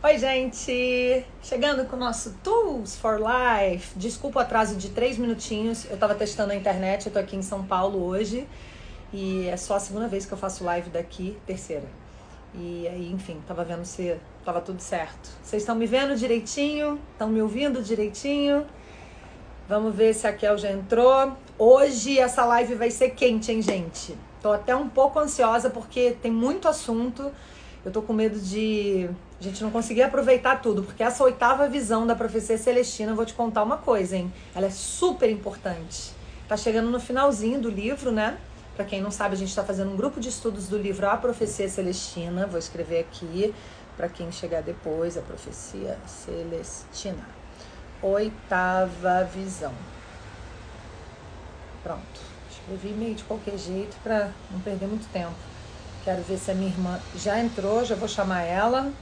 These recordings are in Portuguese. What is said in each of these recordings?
Oi, gente! Chegando com o nosso Tools for Life. Desculpa o atraso de três minutinhos. Eu tava testando a internet, eu tô aqui em São Paulo hoje. E é só a segunda vez que eu faço live daqui, terceira. E aí, enfim, tava vendo se tava tudo certo. Vocês estão me vendo direitinho? Estão me ouvindo direitinho? Vamos ver se a Kel já entrou. Hoje essa live vai ser quente, hein, gente? Tô até um pouco ansiosa porque tem muito assunto. Eu tô com medo de a gente não conseguir aproveitar tudo, porque essa oitava visão da profecia celestina, eu vou te contar uma coisa, hein? Ela é super importante. Tá chegando no finalzinho do livro, né? Para quem não sabe, a gente está fazendo um grupo de estudos do livro A Profecia Celestina. Vou escrever aqui para quem chegar depois, a Profecia Celestina. Oitava visão. Pronto. Escrevi meio de qualquer jeito para não perder muito tempo. Quero ver se a minha irmã já entrou, já vou chamar ela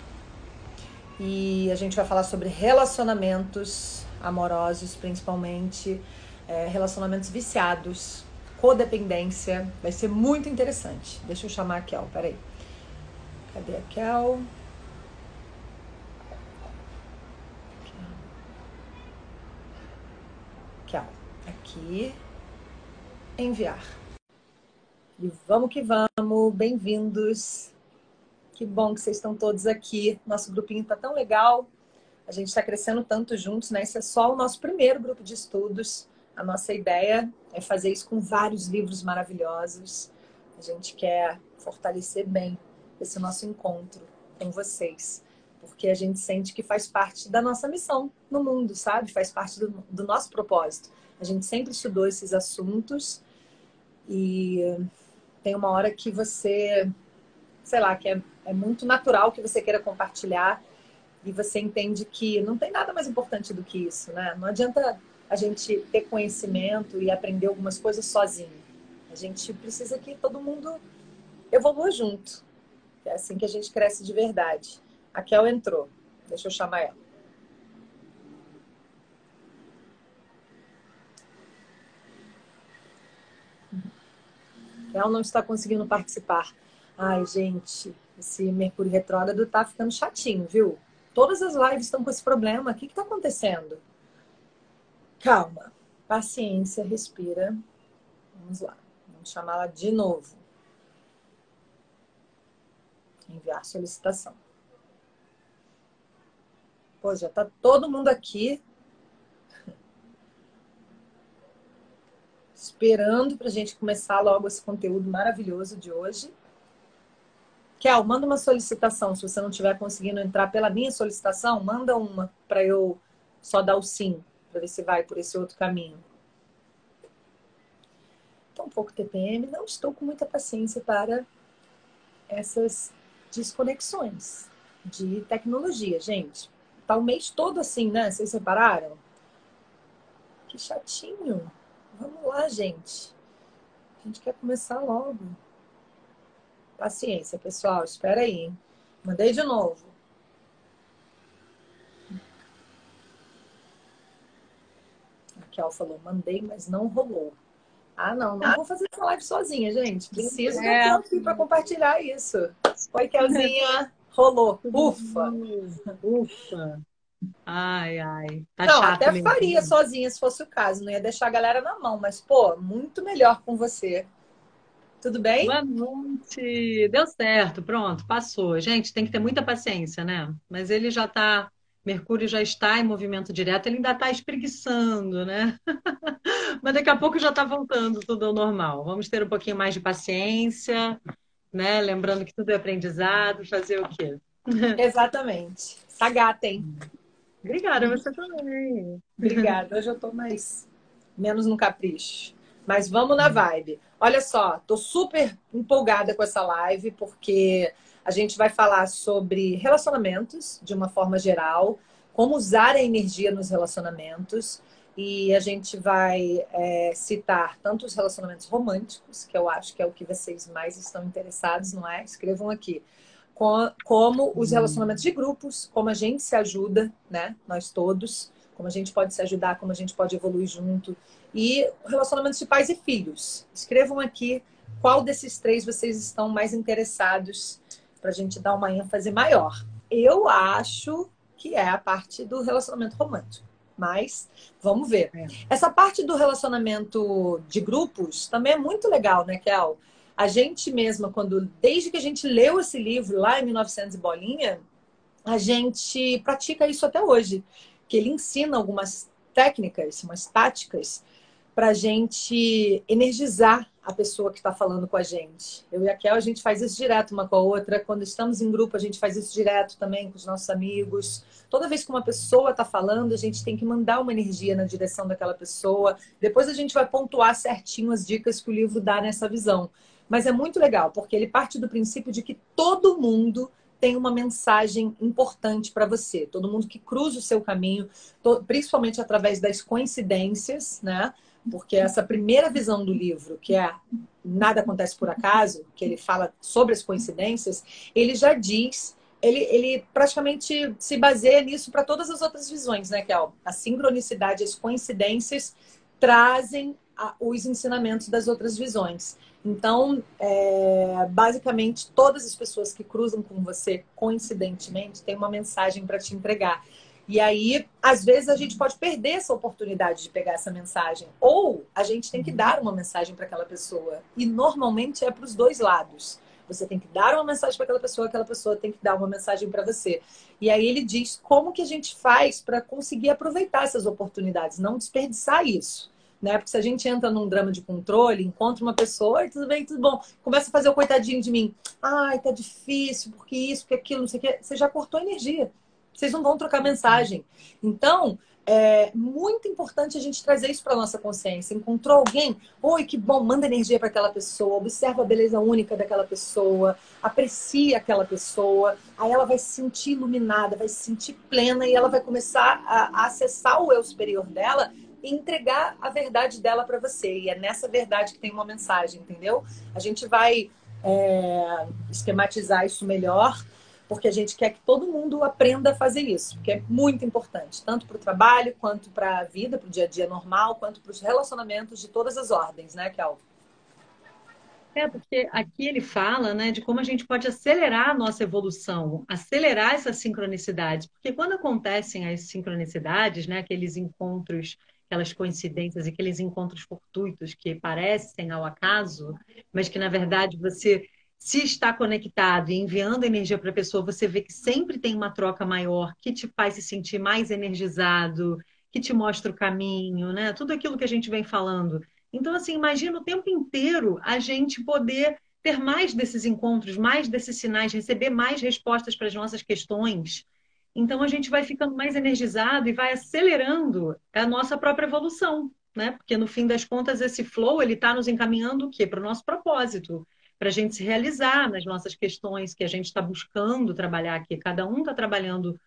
e a gente vai falar sobre relacionamentos amorosos, principalmente é, relacionamentos viciados, codependência. Vai ser muito interessante. Deixa eu chamar a Kel, peraí. Cadê a Kel? Kel, aqui. Enviar. E vamos que vamos, bem-vindos. Que bom que vocês estão todos aqui. Nosso grupinho está tão legal. A gente está crescendo tanto juntos, né? Esse é só o nosso primeiro grupo de estudos. A nossa ideia é fazer isso com vários livros maravilhosos. A gente quer fortalecer bem esse nosso encontro com vocês, porque a gente sente que faz parte da nossa missão no mundo, sabe? Faz parte do, do nosso propósito. A gente sempre estudou esses assuntos e tem uma hora que você, sei lá, que é é muito natural que você queira compartilhar e você entende que não tem nada mais importante do que isso, né? Não adianta a gente ter conhecimento e aprender algumas coisas sozinho. A gente precisa que todo mundo evolua junto. É assim que a gente cresce de verdade. A Kel entrou. Deixa eu chamar ela. Não está conseguindo participar. Ai, gente, esse Mercúrio retrógrado tá ficando chatinho, viu? Todas as lives estão com esse problema. O que está acontecendo? Calma, paciência, respira. Vamos lá. Vamos chamá-la de novo. Enviar solicitação. Pô, já tá todo mundo aqui esperando para a gente começar logo esse conteúdo maravilhoso de hoje. Kel, manda uma solicitação. Se você não estiver conseguindo entrar pela minha solicitação, manda uma para eu só dar o sim, para ver se vai por esse outro caminho. Estou um pouco TPM, não estou com muita paciência para essas desconexões de tecnologia, gente. Tá o mês todo assim, né? Vocês separaram? Que chatinho. Vamos lá, gente. A gente quer começar logo. Paciência, pessoal. Espera aí. Mandei de novo. A Kel falou, mandei, mas não rolou. Ah, não, não vou fazer essa live sozinha, gente. Preciso é. da aqui para compartilhar isso. Oi, Kelzinha. Rolou. Ufa. Ufa. Ai, ai. Tá não, até mesmo. faria sozinha se fosse o caso. Não ia deixar a galera na mão, mas, pô, muito melhor com você. Tudo bem? Boa noite. Deu certo, pronto, passou. Gente, tem que ter muita paciência, né? Mas ele já está, Mercúrio já está em movimento direto, ele ainda está espreguiçando, né? Mas daqui a pouco já está voltando tudo ao normal. Vamos ter um pouquinho mais de paciência, né? Lembrando que tudo é aprendizado, fazer o quê? Exatamente. Tá gata, hein? Obrigada, você também. Obrigada. Hoje eu tô mais menos no capricho. Mas vamos na vibe. Olha só, tô super empolgada com essa live porque a gente vai falar sobre relacionamentos de uma forma geral, como usar a energia nos relacionamentos. E a gente vai é, citar tanto os relacionamentos românticos, que eu acho que é o que vocês mais estão interessados, não é? Escrevam aqui. Como os relacionamentos de grupos, como a gente se ajuda, né? Nós todos, como a gente pode se ajudar, como a gente pode evoluir junto e relacionamentos de pais e filhos. Escrevam aqui qual desses três vocês estão mais interessados para a gente dar uma ênfase maior. eu acho que é a parte do relacionamento romântico. Mas vamos ver. É. Essa parte do relacionamento de grupos também é muito legal, né, Kel? A gente mesma, quando desde que a gente leu esse livro lá em 1900 e bolinha, a gente pratica isso até hoje, que ele ensina algumas técnicas, umas táticas para a gente energizar a pessoa que está falando com a gente. Eu e a Kel, a gente faz isso direto uma com a outra. Quando estamos em grupo, a gente faz isso direto também com os nossos amigos. Toda vez que uma pessoa está falando, a gente tem que mandar uma energia na direção daquela pessoa. Depois a gente vai pontuar certinho as dicas que o livro dá nessa visão. Mas é muito legal, porque ele parte do princípio de que todo mundo tem uma mensagem importante para você. Todo mundo que cruza o seu caminho, principalmente através das coincidências, né? porque essa primeira visão do livro, que é Nada Acontece por Acaso, que ele fala sobre as coincidências, ele já diz, ele, ele praticamente se baseia nisso para todas as outras visões, né, que a sincronicidade, as coincidências trazem os ensinamentos das outras visões. Então, é, basicamente, todas as pessoas que cruzam com você coincidentemente têm uma mensagem para te entregar. E aí, às vezes, a gente pode perder essa oportunidade de pegar essa mensagem. Ou a gente tem que uhum. dar uma mensagem para aquela pessoa. E normalmente é para os dois lados. Você tem que dar uma mensagem para aquela pessoa, aquela pessoa tem que dar uma mensagem para você. E aí ele diz como que a gente faz para conseguir aproveitar essas oportunidades, não desperdiçar isso. Né? Porque se a gente entra num drama de controle, encontra uma pessoa, tudo bem, tudo bom, começa a fazer o coitadinho de mim. Ai, tá difícil, porque isso, porque aquilo, não sei o quê. Você já cortou energia vocês não vão trocar mensagem. Então, é muito importante a gente trazer isso para nossa consciência. Encontrou alguém? Oi, que bom, manda energia para aquela pessoa, observa a beleza única daquela pessoa, aprecia aquela pessoa, aí ela vai se sentir iluminada, vai se sentir plena e ela vai começar a, a acessar o eu superior dela e entregar a verdade dela para você. E é nessa verdade que tem uma mensagem, entendeu? A gente vai é, esquematizar isso melhor porque a gente quer que todo mundo aprenda a fazer isso, que é muito importante, tanto para o trabalho, quanto para a vida, para o dia a dia normal, quanto para os relacionamentos de todas as ordens, né, Kel? É, porque aqui ele fala né, de como a gente pode acelerar a nossa evolução, acelerar essas sincronicidades. Porque quando acontecem as sincronicidades, né, aqueles encontros, aquelas coincidências, aqueles encontros fortuitos que parecem ao acaso, mas que na verdade você se está conectado e enviando energia para a pessoa, você vê que sempre tem uma troca maior, que te faz se sentir mais energizado, que te mostra o caminho, né? Tudo aquilo que a gente vem falando. Então, assim, imagina o tempo inteiro a gente poder ter mais desses encontros, mais desses sinais, receber mais respostas para as nossas questões. Então, a gente vai ficando mais energizado e vai acelerando a nossa própria evolução, né? Porque, no fim das contas, esse flow, ele está nos encaminhando o quê? Para o nosso propósito para a gente se realizar nas nossas questões que a gente está buscando trabalhar aqui. Cada um está trabalhando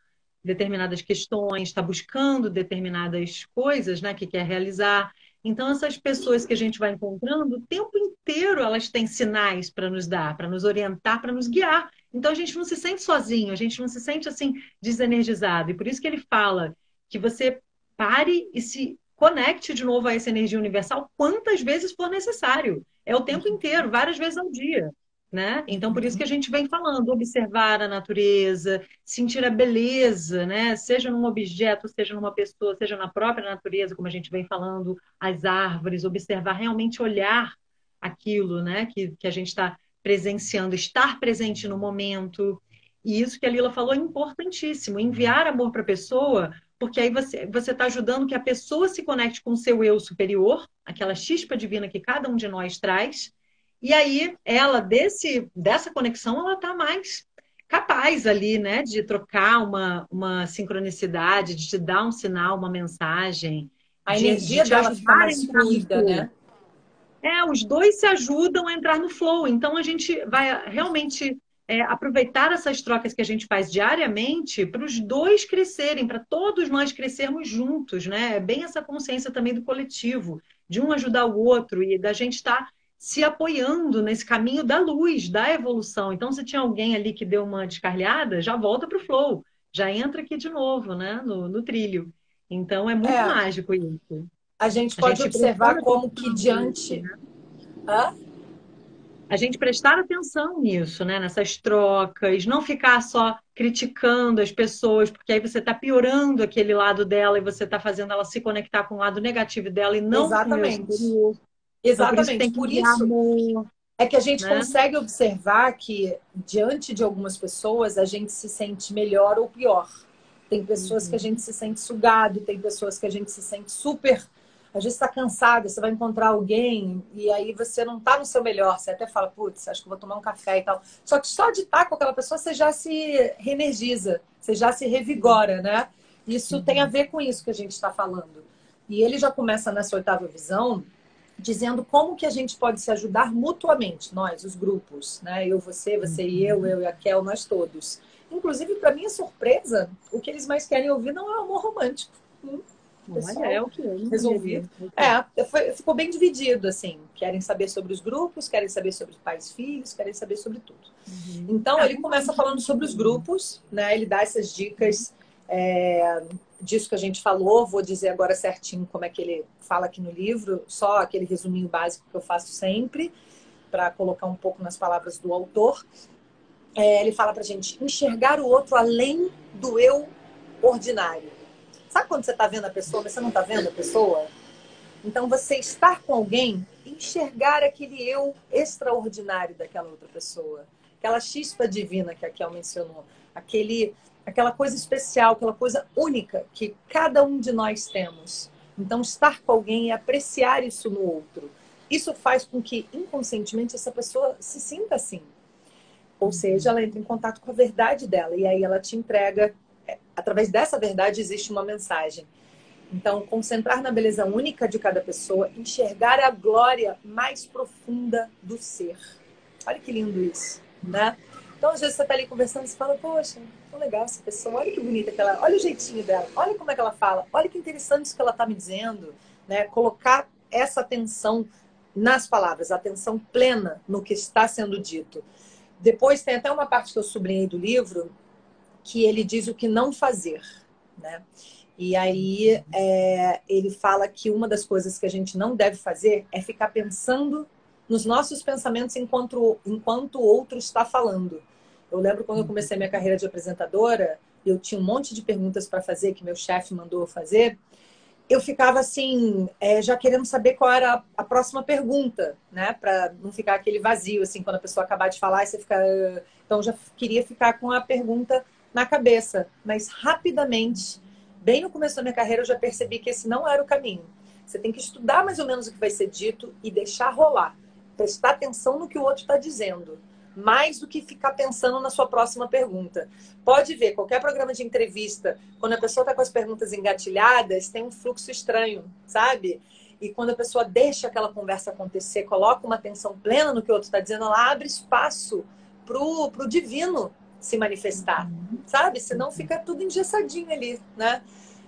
determinadas questões, está buscando determinadas coisas né, que quer realizar. Então, essas pessoas que a gente vai encontrando, o tempo inteiro elas têm sinais para nos dar, para nos orientar, para nos guiar. Então, a gente não se sente sozinho, a gente não se sente assim desenergizado. E por isso que ele fala que você pare e se conecte de novo a essa energia universal quantas vezes for necessário. É o tempo inteiro, várias vezes ao dia. Né? Então, por isso que a gente vem falando, observar a natureza, sentir a beleza, né? Seja num objeto, seja numa pessoa, seja na própria natureza, como a gente vem falando, as árvores, observar, realmente olhar aquilo, né? Que, que a gente está presenciando, estar presente no momento. E isso que a Lila falou é importantíssimo, enviar amor para a pessoa, porque aí você está ajudando que a pessoa se conecte com o seu eu superior, aquela chispa divina que cada um de nós traz, e aí ela, desse, dessa conexão, ela está mais capaz ali, né, de trocar uma, uma sincronicidade, de te dar um sinal, uma mensagem. A de, energia de dela fica mais fluida, né? É, os dois se ajudam a entrar no flow. Então a gente vai realmente é, aproveitar essas trocas que a gente faz diariamente para os dois crescerem, para todos nós crescermos juntos, né? É bem essa consciência também do coletivo, de um ajudar o outro e da gente estar tá se apoiando nesse caminho da luz, da evolução. Então, se tinha alguém ali que deu uma descarrilhada, já volta para o flow, já entra aqui de novo, né? No, no trilho. Então, é muito é. mágico isso. A gente pode a gente observar como que diante. Né? Hã? a gente prestar atenção nisso, né? Nessas trocas, não ficar só criticando as pessoas, porque aí você está piorando aquele lado dela e você está fazendo ela se conectar com o lado negativo dela e não Exatamente. com o Exatamente. Então, por isso, por isso é que a gente né? consegue observar que, diante de algumas pessoas, a gente se sente melhor ou pior. Tem pessoas uhum. que a uhum. gente se sente sugado, tem pessoas que a gente se sente super às vezes está cansada, você vai encontrar alguém e aí você não está no seu melhor. Você até fala, putz, acho que vou tomar um café e tal. Só que só de estar com aquela pessoa você já se reenergiza, você já se revigora, né? Isso uhum. tem a ver com isso que a gente está falando. E ele já começa nessa oitava visão dizendo como que a gente pode se ajudar mutuamente, nós, os grupos, né? Eu, você, você e eu, eu e a Kel, nós todos. Inclusive, para minha surpresa, o que eles mais querem ouvir não é amor romântico. Hum? Pessoal, é o que eu resolvido. É, foi, ficou bem dividido, assim. Querem saber sobre os grupos, querem saber sobre os pais e filhos, querem saber sobre tudo. Uhum. Então, ele começa falando sobre os grupos, né? Ele dá essas dicas é, disso que a gente falou. Vou dizer agora certinho como é que ele fala aqui no livro, só aquele resuminho básico que eu faço sempre, para colocar um pouco nas palavras do autor. É, ele fala pra gente enxergar o outro além do eu ordinário. Sabe quando você está vendo a pessoa, mas você não está vendo a pessoa? Então, você estar com alguém, enxergar aquele eu extraordinário daquela outra pessoa. Aquela chispa divina que a Kel mencionou. Aquele, aquela coisa especial, aquela coisa única que cada um de nós temos. Então, estar com alguém e apreciar isso no outro. Isso faz com que, inconscientemente, essa pessoa se sinta assim. Ou seja, ela entra em contato com a verdade dela e aí ela te entrega através dessa verdade existe uma mensagem. Então, concentrar na beleza única de cada pessoa, enxergar a glória mais profunda do ser. Olha que lindo isso, né? Então, às vezes você está ali conversando e fala, poxa, tão legal essa pessoa, olha que bonita que ela, olha o jeitinho dela, olha como é que ela fala, olha que interessante isso que ela está me dizendo, né? Colocar essa atenção nas palavras, atenção plena no que está sendo dito. Depois tem até uma parte que eu sublinhei do livro, que ele diz o que não fazer, né? E aí é, ele fala que uma das coisas que a gente não deve fazer é ficar pensando nos nossos pensamentos enquanto, enquanto o outro está falando. Eu lembro quando eu comecei minha carreira de apresentadora, eu tinha um monte de perguntas para fazer que meu chefe mandou fazer. Eu ficava assim, é, já querendo saber qual era a próxima pergunta, né? Para não ficar aquele vazio, assim, quando a pessoa acabar de falar e você fica. Então, já queria ficar com a pergunta na cabeça, mas rapidamente, bem no começo da minha carreira, eu já percebi que esse não era o caminho. Você tem que estudar mais ou menos o que vai ser dito e deixar rolar. Prestar atenção no que o outro está dizendo, mais do que ficar pensando na sua próxima pergunta. Pode ver, qualquer programa de entrevista, quando a pessoa está com as perguntas engatilhadas, tem um fluxo estranho, sabe? E quando a pessoa deixa aquela conversa acontecer, coloca uma atenção plena no que o outro está dizendo, ela abre espaço para o divino se manifestar, sabe? Senão fica tudo engessadinho ali, né?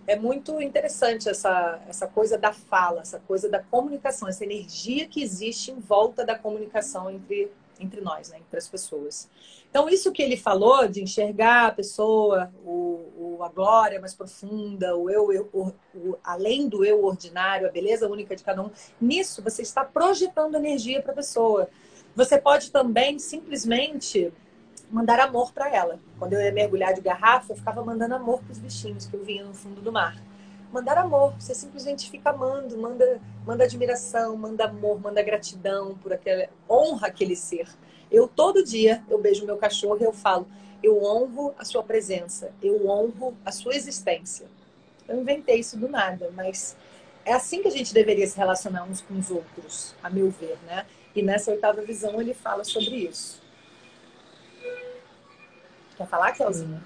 É muito interessante essa, essa coisa da fala, essa coisa da comunicação, essa energia que existe em volta da comunicação entre, entre nós, né? entre as pessoas. Então, isso que ele falou de enxergar a pessoa, o, o a glória mais profunda, o eu, eu o, o, além do eu ordinário, a beleza única de cada um, nisso você está projetando energia para a pessoa. Você pode também simplesmente mandar amor para ela. Quando eu ia mergulhar de garrafa, eu ficava mandando amor para os bichinhos que eu via no fundo do mar. Mandar amor, você simplesmente fica amando, manda, manda admiração, manda amor, manda gratidão por aquela honra aquele ser. Eu todo dia eu beijo meu cachorro e eu falo: eu honro a sua presença, eu honro a sua existência. Eu inventei isso do nada, mas é assim que a gente deveria se relacionar uns com os outros, a meu ver, né? E nessa oitava visão ele fala sobre isso. Quer falar, Kelzinha?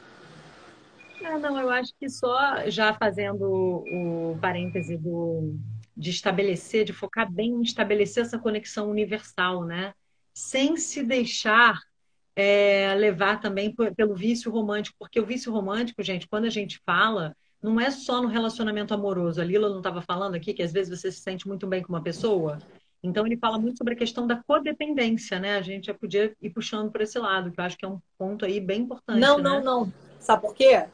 Ah, não, eu acho que só já fazendo o parêntese do, de estabelecer, de focar bem em estabelecer essa conexão universal, né? Sem se deixar é, levar também pelo vício romântico, porque o vício romântico, gente, quando a gente fala, não é só no relacionamento amoroso. A Lila não estava falando aqui que às vezes você se sente muito bem com uma pessoa. Então, ele fala muito sobre a questão da codependência, né? A gente já podia ir puxando por esse lado, que eu acho que é um ponto aí bem importante. Não, né? não, não. Sabe por quê?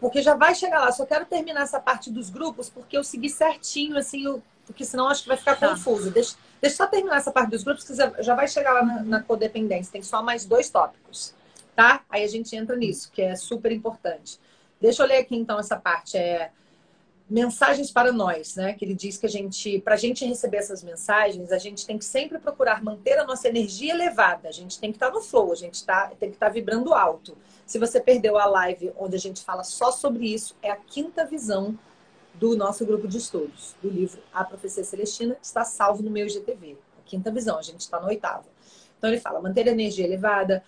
Porque já vai chegar lá. Só quero terminar essa parte dos grupos, porque eu segui certinho, assim, eu... porque senão acho que vai ficar tá. confuso. Deixa... Deixa eu só terminar essa parte dos grupos, que já vai chegar lá na, na codependência. Tem só mais dois tópicos, tá? Aí a gente entra nisso, que é super importante. Deixa eu ler aqui então essa parte. É mensagens para nós, né? Que ele diz que a gente, para a gente receber essas mensagens, a gente tem que sempre procurar manter a nossa energia elevada. A gente tem que estar no flow, a gente tá, tem que estar vibrando alto. Se você perdeu a live onde a gente fala só sobre isso, é a quinta visão do nosso grupo de estudos, do livro A Profecia Celestina, que está salvo no meu IGTV. A quinta visão, a gente está no oitavo. Então ele fala, manter a energia elevada,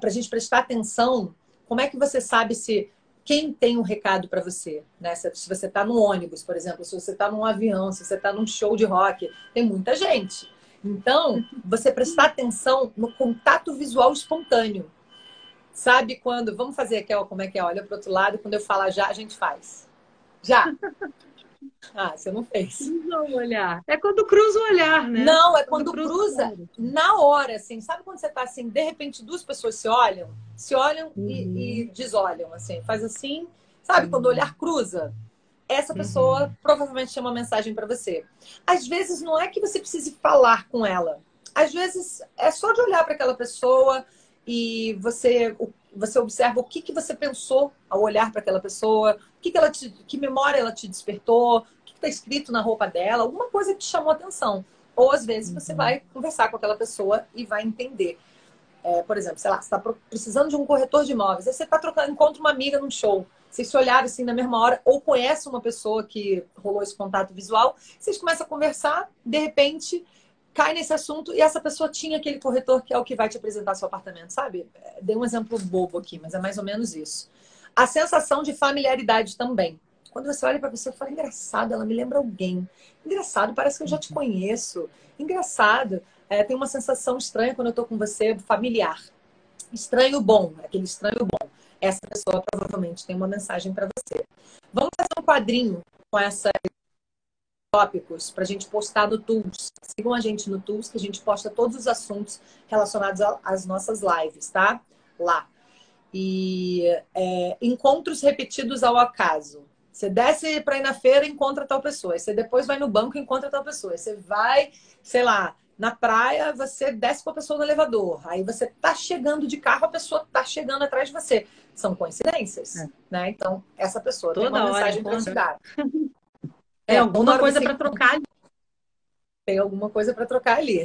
para a gente prestar atenção, como é que você sabe se quem tem um recado para você. Né? Se, você está no ônibus, por exemplo, se você está num avião, se você está num show de rock, tem muita gente. Então, você prestar atenção no contato visual espontâneo. Sabe quando. Vamos fazer aqui, ó, como é que é? Olha para o outro lado, quando eu falar já, a gente faz. Já. Ah, você não fez. Cruza o olhar. É quando cruza o olhar, né? Não, é quando, quando cruza, cruza na hora, assim. Sabe quando você tá assim, de repente duas pessoas se olham, se olham uhum. e, e, desolham, assim. Faz assim, sabe? Uhum. Quando o olhar cruza. Essa pessoa uhum. provavelmente tem uma mensagem para você. Às vezes não é que você precise falar com ela. Às vezes é só de olhar para aquela pessoa e você você observa o que, que você pensou ao olhar para aquela pessoa, que, que, ela te, que memória ela te despertou, o que está escrito na roupa dela, alguma coisa que te chamou atenção. Ou às vezes você uhum. vai conversar com aquela pessoa e vai entender. É, por exemplo, sei lá, você está precisando de um corretor de imóveis, aí você está trocando, encontra uma amiga num show, vocês se olharam assim na mesma hora, ou conhece uma pessoa que rolou esse contato visual, vocês começam a conversar, de repente cai nesse assunto e essa pessoa tinha aquele corretor que é o que vai te apresentar seu apartamento, sabe? É, dei um exemplo bobo aqui, mas é mais ou menos isso. A sensação de familiaridade também. Quando você olha para a pessoa e fala, engraçado, ela me lembra alguém. Engraçado, parece que eu já te conheço. Engraçado. É, tem uma sensação estranha quando eu estou com você, familiar. Estranho bom, aquele estranho bom. Essa pessoa provavelmente tem uma mensagem para você. Vamos fazer um quadrinho com essas tópicos para a gente postar no Tools. Sigam a gente no Tools, que a gente posta todos os assuntos relacionados às nossas lives, tá? Lá. E é, encontros repetidos ao acaso. Você desce para ir na feira, encontra tal pessoa. Você depois vai no banco, encontra tal pessoa. Você vai, sei lá, na praia, você desce com a pessoa no elevador. Aí você tá chegando de carro, a pessoa tá chegando atrás de você. São coincidências, é. né? Então, essa pessoa Toda tem uma mensagem para te dar. É, alguma coisa para trocar ali. Tem alguma coisa para trocar ali.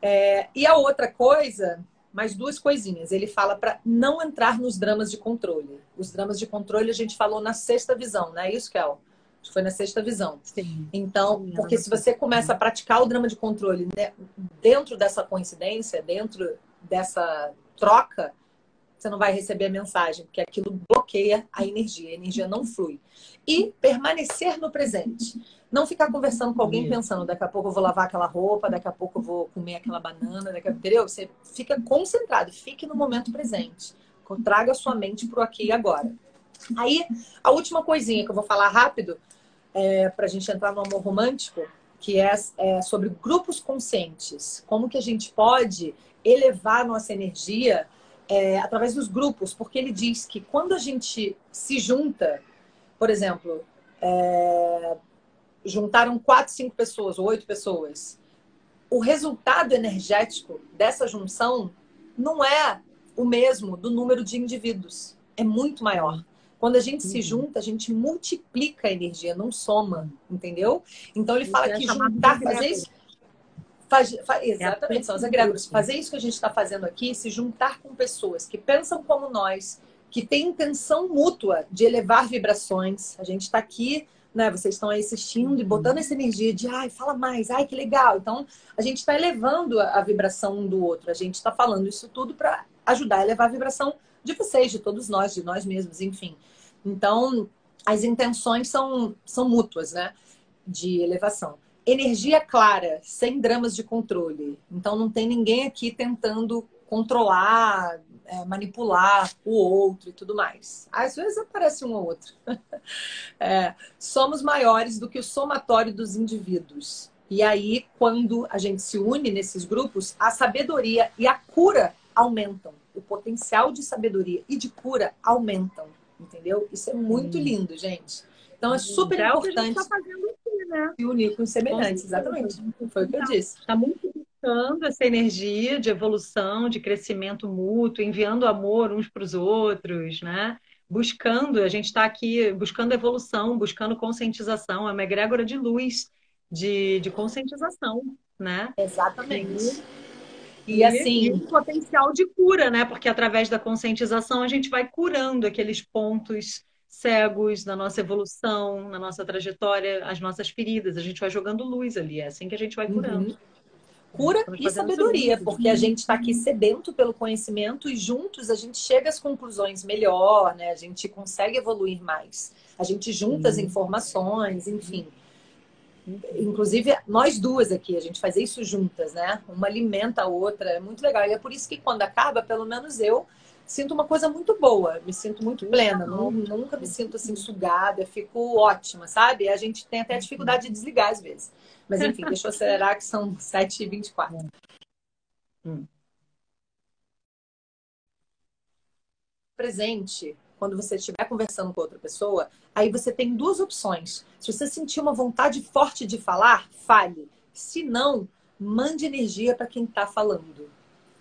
É, e a outra coisa mais duas coisinhas. Ele fala para não entrar nos dramas de controle. Os dramas de controle a gente falou na sexta visão, não é isso, Kel? Foi na sexta visão. Sim. Então, Sim, porque se você começa a praticar o drama de controle né, dentro dessa coincidência, dentro dessa troca, você não vai receber a mensagem, porque aquilo bloqueia a energia, a energia não flui. E permanecer no presente. Não ficar conversando com alguém pensando, daqui a pouco eu vou lavar aquela roupa, daqui a pouco eu vou comer aquela banana, daqui a... entendeu? Você fica concentrado, fique no momento presente. Traga a sua mente para o aqui e agora. Aí, a última coisinha que eu vou falar rápido, é, para a gente entrar no amor romântico, que é, é sobre grupos conscientes. Como que a gente pode elevar nossa energia é, através dos grupos, porque ele diz que quando a gente se junta, por exemplo, é, juntaram quatro, cinco pessoas, ou oito pessoas, o resultado energético dessa junção não é o mesmo do número de indivíduos, é muito maior. Quando a gente uhum. se junta, a gente multiplica a energia, não soma, entendeu? Então ele fala que juntar, fazer isso. Faz, faz, exatamente, são os egregores. Fazer isso que a gente está fazendo aqui, se juntar com pessoas que pensam como nós, que têm intenção mútua de elevar vibrações. A gente está aqui né? Vocês estão aí assistindo e uhum. botando essa energia de, ai, fala mais, ai, que legal. Então, a gente está elevando a, a, vibração um do outro. A gente está falando isso tudo para ajudar a elevar a vibração de vocês, de todos nós, de nós mesmos, enfim. Então, as intenções são, são mútuas, né? De elevação. Energia clara, sem dramas de controle. Então, não tem ninguém aqui tentando controlar, é, manipular o outro e tudo mais. Às vezes aparece um ou outro. é, somos maiores do que o somatório dos indivíduos. E aí, quando a gente se une nesses grupos, a sabedoria e a cura aumentam. O potencial de sabedoria e de cura aumentam. Entendeu? Isso é muito lindo, gente. Então é super é importante. A gente tá aqui, né? Se unir com os semelhantes, exatamente. Foi o que eu então, disse. Está muito buscando essa energia de evolução, de crescimento mútuo, enviando amor uns para os outros, né? Buscando, a gente está aqui buscando evolução, buscando conscientização, é uma egrégora de luz, de, de conscientização, né? Exatamente. E, e assim. E um potencial de cura, né? Porque através da conscientização a gente vai curando aqueles pontos cegos na nossa evolução, na nossa trajetória, as nossas feridas. A gente vai jogando luz ali, é assim que a gente vai curando. Uhum. Cura e sabedoria, porque a gente está aqui sedento pelo conhecimento e juntos a gente chega às conclusões melhor, né? A gente consegue evoluir mais. A gente junta as informações, enfim. Inclusive, nós duas aqui, a gente fazer isso juntas, né? Uma alimenta a outra, é muito legal. E é por isso que quando acaba, pelo menos eu sinto uma coisa muito boa, me sinto muito plena, nunca me sinto assim sugada, fico ótima, sabe? A gente tem até dificuldade de desligar às vezes. Mas enfim, deixa eu acelerar que são 7h24. Hum. Presente, quando você estiver conversando com outra pessoa, aí você tem duas opções. Se você sentir uma vontade forte de falar, fale. Se não, mande energia para quem está falando.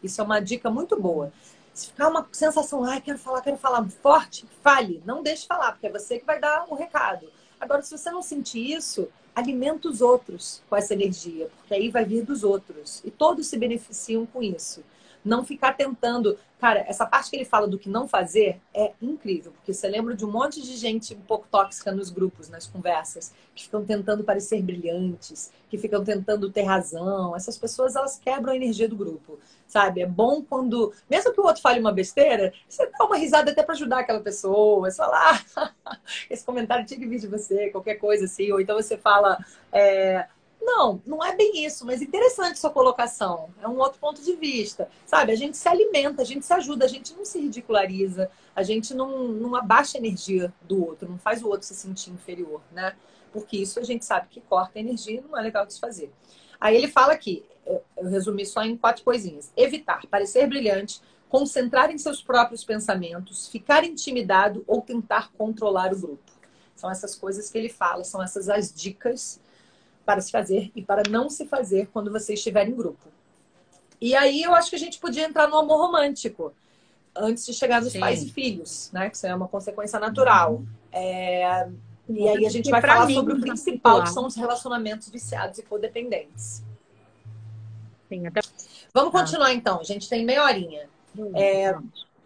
Isso é uma dica muito boa. Se ficar uma sensação, ai, quero falar, quero falar forte, fale. Não deixe falar, porque é você que vai dar o recado. Agora, se você não sentir isso, alimenta os outros com essa energia, porque aí vai vir dos outros. E todos se beneficiam com isso. Não ficar tentando. Cara, essa parte que ele fala do que não fazer é incrível, porque você lembra de um monte de gente um pouco tóxica nos grupos, nas conversas, que ficam tentando parecer brilhantes, que ficam tentando ter razão. Essas pessoas, elas quebram a energia do grupo, sabe? É bom quando, mesmo que o outro fale uma besteira, você dá uma risada até para ajudar aquela pessoa. Você fala, ah, esse comentário tinha que vir de você, qualquer coisa assim. Ou então você fala, é, não, não é bem isso, mas interessante sua colocação. É um outro ponto de vista. Sabe, a gente se alimenta, a gente se ajuda, a gente não se ridiculariza, a gente não, não abaixa a energia do outro, não faz o outro se sentir inferior, né? Porque isso a gente sabe que corta a energia e não é legal de se fazer. Aí ele fala aqui, eu resumi só em quatro coisinhas. Evitar, parecer brilhante, concentrar em seus próprios pensamentos, ficar intimidado ou tentar controlar o grupo. São essas coisas que ele fala, são essas as dicas para se fazer e para não se fazer quando você estiver em grupo. E aí eu acho que a gente podia entrar no amor romântico antes de chegar nos Sim. pais e filhos, né? Que isso é uma consequência natural. Uhum. É... E aí a gente vai falar sobre o principal, que são os relacionamentos viciados e codependentes. Sim, até... Vamos tá. continuar então, a gente tem meia horinha. Hum, é...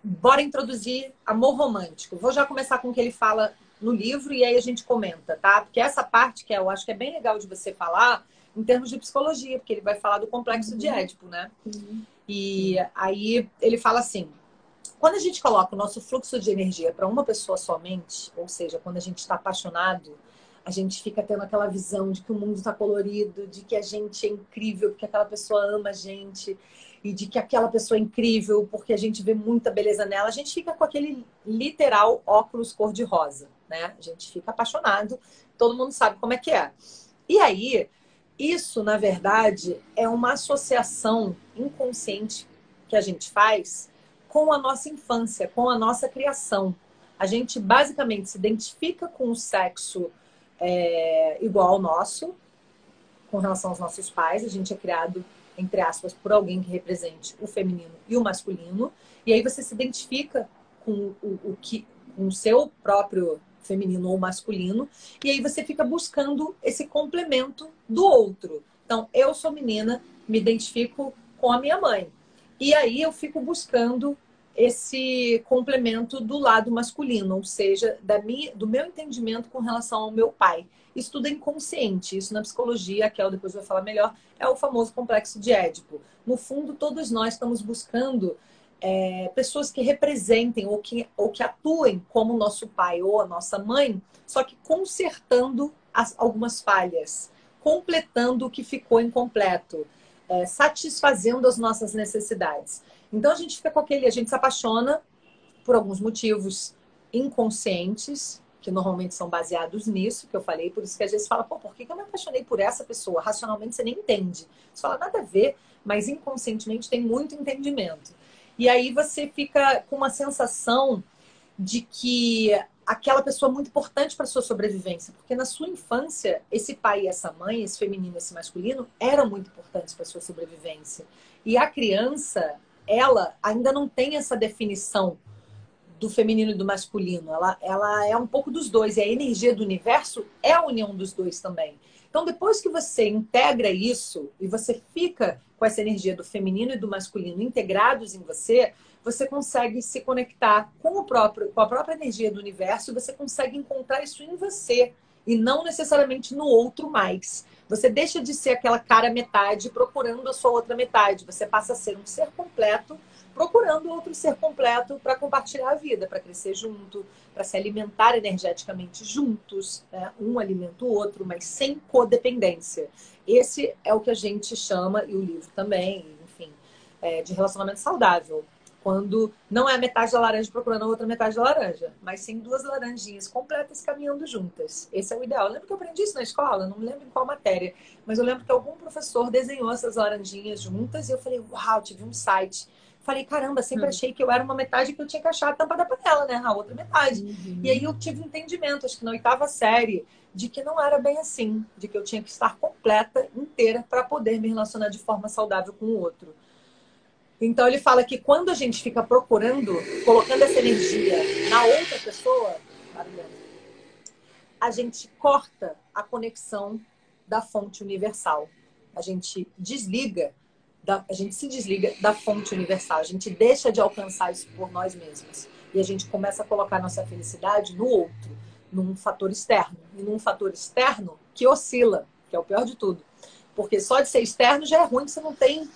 Bora introduzir amor romântico. Vou já começar com o que ele fala no livro e aí a gente comenta, tá? Porque essa parte que eu acho que é bem legal de você falar em termos de psicologia, porque ele vai falar do complexo uhum. de Édipo, né? Uhum. E aí ele fala assim: quando a gente coloca o nosso fluxo de energia para uma pessoa somente, ou seja, quando a gente está apaixonado, a gente fica tendo aquela visão de que o mundo está colorido, de que a gente é incrível, porque aquela pessoa ama a gente e de que aquela pessoa é incrível porque a gente vê muita beleza nela, a gente fica com aquele literal óculos cor-de-rosa né? A gente fica apaixonado, todo mundo sabe como é que é. E aí, isso, na verdade, é uma associação inconsciente que a gente faz com a nossa infância, com a nossa criação. A gente basicamente se identifica com o sexo é, igual ao nosso, com relação aos nossos pais. A gente é criado, entre aspas, por alguém que represente o feminino e o masculino. E aí você se identifica com o, o que, com o seu próprio feminino ou masculino, e aí você fica buscando esse complemento do outro. Então, eu sou menina, me identifico com a minha mãe. E aí eu fico buscando esse complemento do lado masculino, ou seja, da minha, do meu entendimento com relação ao meu pai. Isso tudo é inconsciente, isso na psicologia, a Kel depois vai falar melhor, é o famoso complexo de Édipo. No fundo, todos nós estamos buscando é, pessoas que representem ou que, ou que atuem como nosso pai ou a nossa mãe, só que consertando as, algumas falhas, completando o que ficou incompleto, é, satisfazendo as nossas necessidades. Então a gente fica com aquele, a gente se apaixona por alguns motivos inconscientes, que normalmente são baseados nisso, que eu falei, por isso que às vezes fala, pô, por que eu me apaixonei por essa pessoa? Racionalmente você nem entende. Você fala, nada a ver, mas inconscientemente tem muito entendimento. E aí você fica com uma sensação de que aquela pessoa muito importante para sua sobrevivência, porque na sua infância esse pai e essa mãe, esse feminino esse masculino, eram muito importantes para sua sobrevivência. E a criança, ela ainda não tem essa definição do feminino e do masculino. Ela, ela é um pouco dos dois. E a energia do universo é a união dos dois também. Então, depois que você integra isso e você fica com essa energia do feminino e do masculino integrados em você, você consegue se conectar com o próprio, com a própria energia do universo, você consegue encontrar isso em você e não necessariamente no outro mais. Você deixa de ser aquela cara metade procurando a sua outra metade. Você passa a ser um ser completo procurando outro ser completo para compartilhar a vida, para crescer junto, para se alimentar energeticamente juntos, né? um alimenta o outro, mas sem codependência. Esse é o que a gente chama, e o livro também, enfim, é, de relacionamento saudável quando não é a metade da laranja procurando a outra metade da laranja, mas sim duas laranjinhas completas caminhando juntas. Esse é o ideal. Eu lembro que eu aprendi isso na escola, não me lembro em qual matéria, mas eu lembro que algum professor desenhou essas laranjinhas juntas e eu falei, uau, tive um site. Falei, caramba, sempre hum. achei que eu era uma metade que eu tinha que achar a tampa da panela, né? A outra metade. Uhum. E aí eu tive um entendimento, acho que na oitava série, de que não era bem assim, de que eu tinha que estar completa, inteira, para poder me relacionar de forma saudável com o outro. Então ele fala que quando a gente fica procurando, colocando essa energia na outra pessoa, a gente corta a conexão da fonte universal. A gente desliga, da, a gente se desliga da fonte universal. A gente deixa de alcançar isso por nós mesmos. E a gente começa a colocar nossa felicidade no outro, num fator externo. E num fator externo que oscila, que é o pior de tudo. Porque só de ser externo já é ruim, você não tem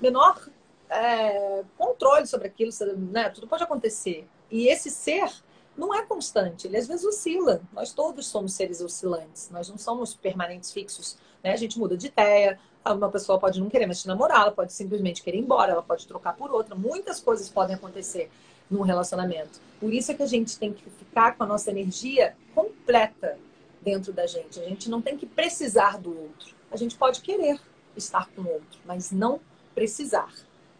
menor é, controle sobre aquilo, né? tudo pode acontecer. E esse ser não é constante, ele às vezes oscila. Nós todos somos seres oscilantes, nós não somos permanentes fixos. Né? A gente muda de ideia, uma pessoa pode não querer mais te namorar, ela pode simplesmente querer ir embora, ela pode trocar por outra. Muitas coisas podem acontecer num relacionamento. Por isso é que a gente tem que ficar com a nossa energia completa dentro da gente. A gente não tem que precisar do outro. A gente pode querer estar com o outro, mas não precisar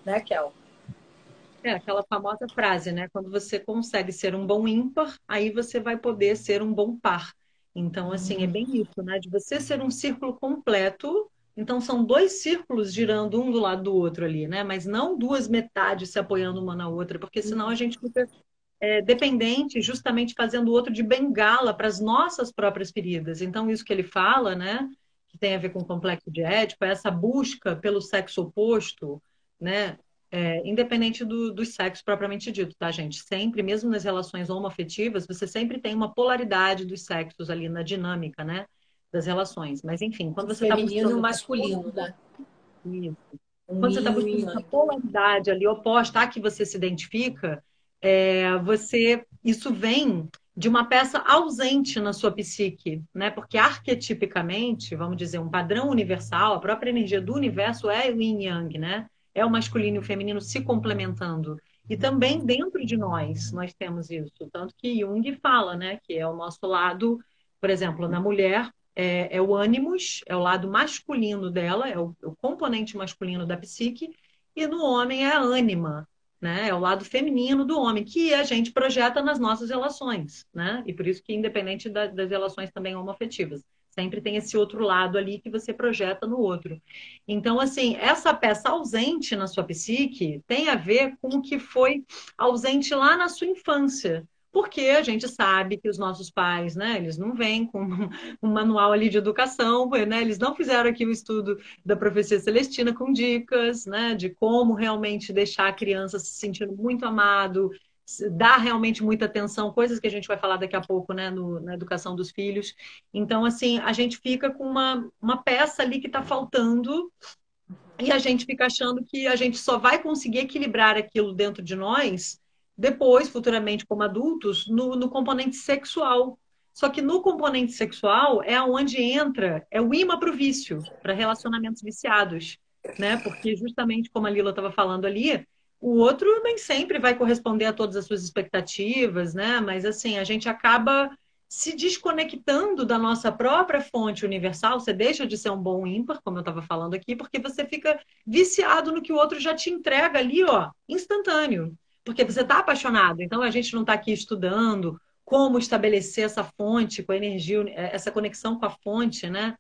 né, Kel? É aquela famosa frase, né? Quando você consegue ser um bom ímpar, aí você vai poder ser um bom par. Então, assim, é bem isso, né? De você ser um círculo completo. Então, são dois círculos girando um do lado do outro ali, né? Mas não duas metades se apoiando uma na outra, porque senão a gente fica é, dependente, justamente fazendo o outro de bengala para as nossas próprias feridas. Então, isso que ele fala, né? Que tem a ver com o complexo de Édipo, é essa busca pelo sexo oposto, né? É, independente do, do sexo propriamente dito, tá, gente? Sempre, mesmo nas relações homoafetivas, você sempre tem uma polaridade dos sexos ali na dinâmica, né? Das relações. Mas, enfim, quando você está buscando... Masculino, né? Isso. Quando você está buscando essa polaridade ali oposta a que você se identifica, é, você isso vem de uma peça ausente na sua psique, né? Porque arquetipicamente, vamos dizer, um padrão universal, a própria energia do universo é o yin yang, né? é o masculino e o feminino se complementando. E também dentro de nós, nós temos isso. Tanto que Jung fala, né, que é o nosso lado, por exemplo, na mulher, é, é o ânimos, é o lado masculino dela, é o, o, componente masculino da psique, e no homem é a ânima, né? É o lado feminino do homem, que a gente projeta nas nossas relações, né? E por isso que, independente da, das relações também homoafetivas. Sempre tem esse outro lado ali que você projeta no outro. Então, assim, essa peça ausente na sua psique tem a ver com o que foi ausente lá na sua infância. Porque a gente sabe que os nossos pais, né, eles não vêm com um manual ali de educação, né, eles não fizeram aqui o estudo da profecia celestina com dicas, né, de como realmente deixar a criança se sentindo muito amado, dar realmente muita atenção, coisas que a gente vai falar daqui a pouco, né, no, na educação dos filhos. Então, assim, a gente fica com uma, uma peça ali que está faltando e a gente fica achando que a gente só vai conseguir equilibrar aquilo dentro de nós depois, futuramente, como adultos, no, no componente sexual. Só que no componente sexual é onde entra, é o imã para o vício, para relacionamentos viciados, né? Porque justamente como a Lila estava falando ali, o outro nem sempre vai corresponder a todas as suas expectativas, né? Mas assim, a gente acaba se desconectando da nossa própria fonte universal, você deixa de ser um bom ímpar, como eu estava falando aqui, porque você fica viciado no que o outro já te entrega ali, ó, instantâneo. Porque você está apaixonado. Então a gente não está aqui estudando como estabelecer essa fonte com a energia, essa conexão com a fonte, né?